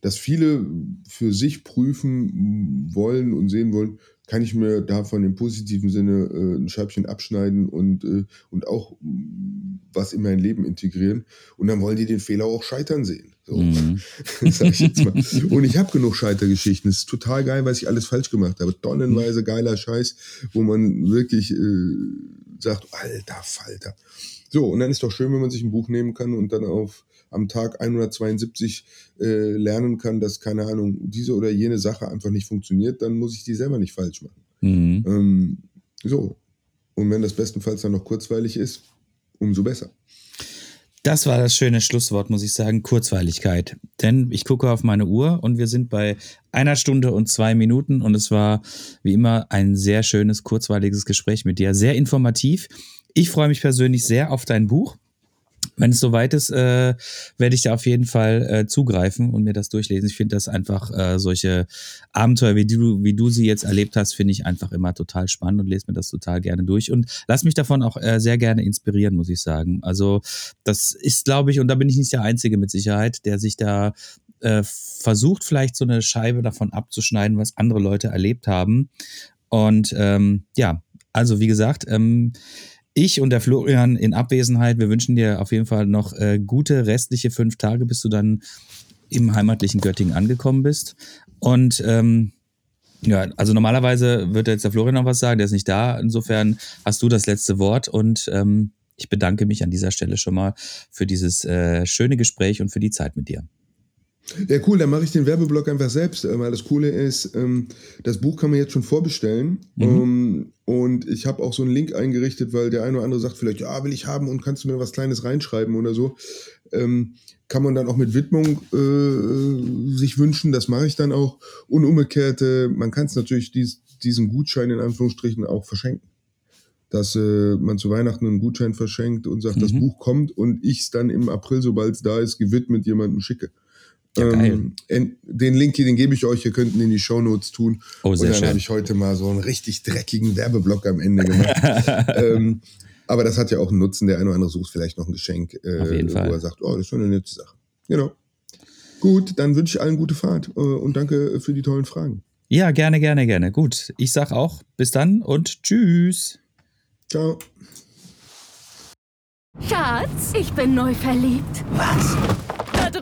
dass viele für sich prüfen wollen und sehen wollen, kann ich mir davon im positiven Sinne äh, ein Scheibchen abschneiden und, äh, und auch mm, was in mein Leben integrieren. Und dann wollen die den Fehler auch scheitern sehen. So, Mhm. sag ich jetzt mal. Und ich habe genug Scheitergeschichten. Es ist total geil, was ich alles falsch gemacht habe. Tonnenweise geiler Scheiß, wo man wirklich äh, sagt, alter Falter. So, und dann ist doch schön, wenn man sich ein Buch nehmen kann und dann auf am Tag 172 äh, lernen kann, dass, keine Ahnung, diese oder jene Sache einfach nicht funktioniert, dann muss ich die selber nicht falsch machen. Mhm. Ähm, so. Und wenn das bestenfalls dann noch kurzweilig ist, umso besser. Das war das schöne Schlusswort, muss ich sagen, Kurzweiligkeit. Denn ich gucke auf meine Uhr und wir sind bei einer Stunde und zwei Minuten und es war wie immer ein sehr schönes, kurzweiliges Gespräch mit dir, sehr informativ. Ich freue mich persönlich sehr auf dein Buch. Wenn es soweit ist, äh, werde ich da auf jeden Fall äh, zugreifen und mir das durchlesen. Ich finde das einfach äh, solche Abenteuer, wie du, wie du sie jetzt erlebt hast, finde ich einfach immer total spannend und lese mir das total gerne durch und lass mich davon auch äh, sehr gerne inspirieren, muss ich sagen. Also das ist, glaube ich, und da bin ich nicht der Einzige mit Sicherheit, der sich da äh, versucht, vielleicht so eine Scheibe davon abzuschneiden, was andere Leute erlebt haben. Und ähm, ja, also wie gesagt, ähm, ich und der Florian in Abwesenheit, wir wünschen dir auf jeden Fall noch äh, gute restliche fünf Tage, bis du dann im heimatlichen Göttingen angekommen bist. Und ähm, ja, also normalerweise wird jetzt der Florian noch was sagen, der ist nicht da. Insofern hast du das letzte Wort und ähm, ich bedanke mich an dieser Stelle schon mal für dieses äh, schöne Gespräch und für die Zeit mit dir. Ja, cool, dann mache ich den Werbeblock einfach selbst, äh, weil das Coole ist, ähm, das Buch kann man jetzt schon vorbestellen. Ähm, und ich habe auch so einen Link eingerichtet, weil der eine oder andere sagt vielleicht, ja, will ich haben und kannst du mir was Kleines reinschreiben oder so. Ähm, kann man dann auch mit Widmung äh, sich wünschen, das mache ich dann auch. Und umgekehrt, äh, man kann es natürlich dies, diesen Gutschein in Anführungsstrichen auch verschenken. Dass äh, man zu Weihnachten einen Gutschein verschenkt und sagt, das Mhm. Buch kommt und ich es dann im April, sobald es da ist, gewidmet jemandem schicke. Ja. Ähm, en- den Link hier, den gebe ich euch, ihr könnt ihn in die Shownotes tun. Oh, sehr und dann habe ich heute mal so einen richtig dreckigen Werbeblock am Ende gemacht. ähm, aber das hat ja auch einen Nutzen. Der eine oder andere sucht vielleicht noch ein Geschenk, äh, Auf jeden wo Fall. er sagt, oh, das ist schon eine nette Sache. Genau. Gut, dann wünsche ich allen gute Fahrt äh, und danke für die tollen Fragen. Ja, gerne, gerne, gerne. Gut, ich sag auch bis dann und tschüss. Ciao. Schatz, ich bin neu verliebt. Was?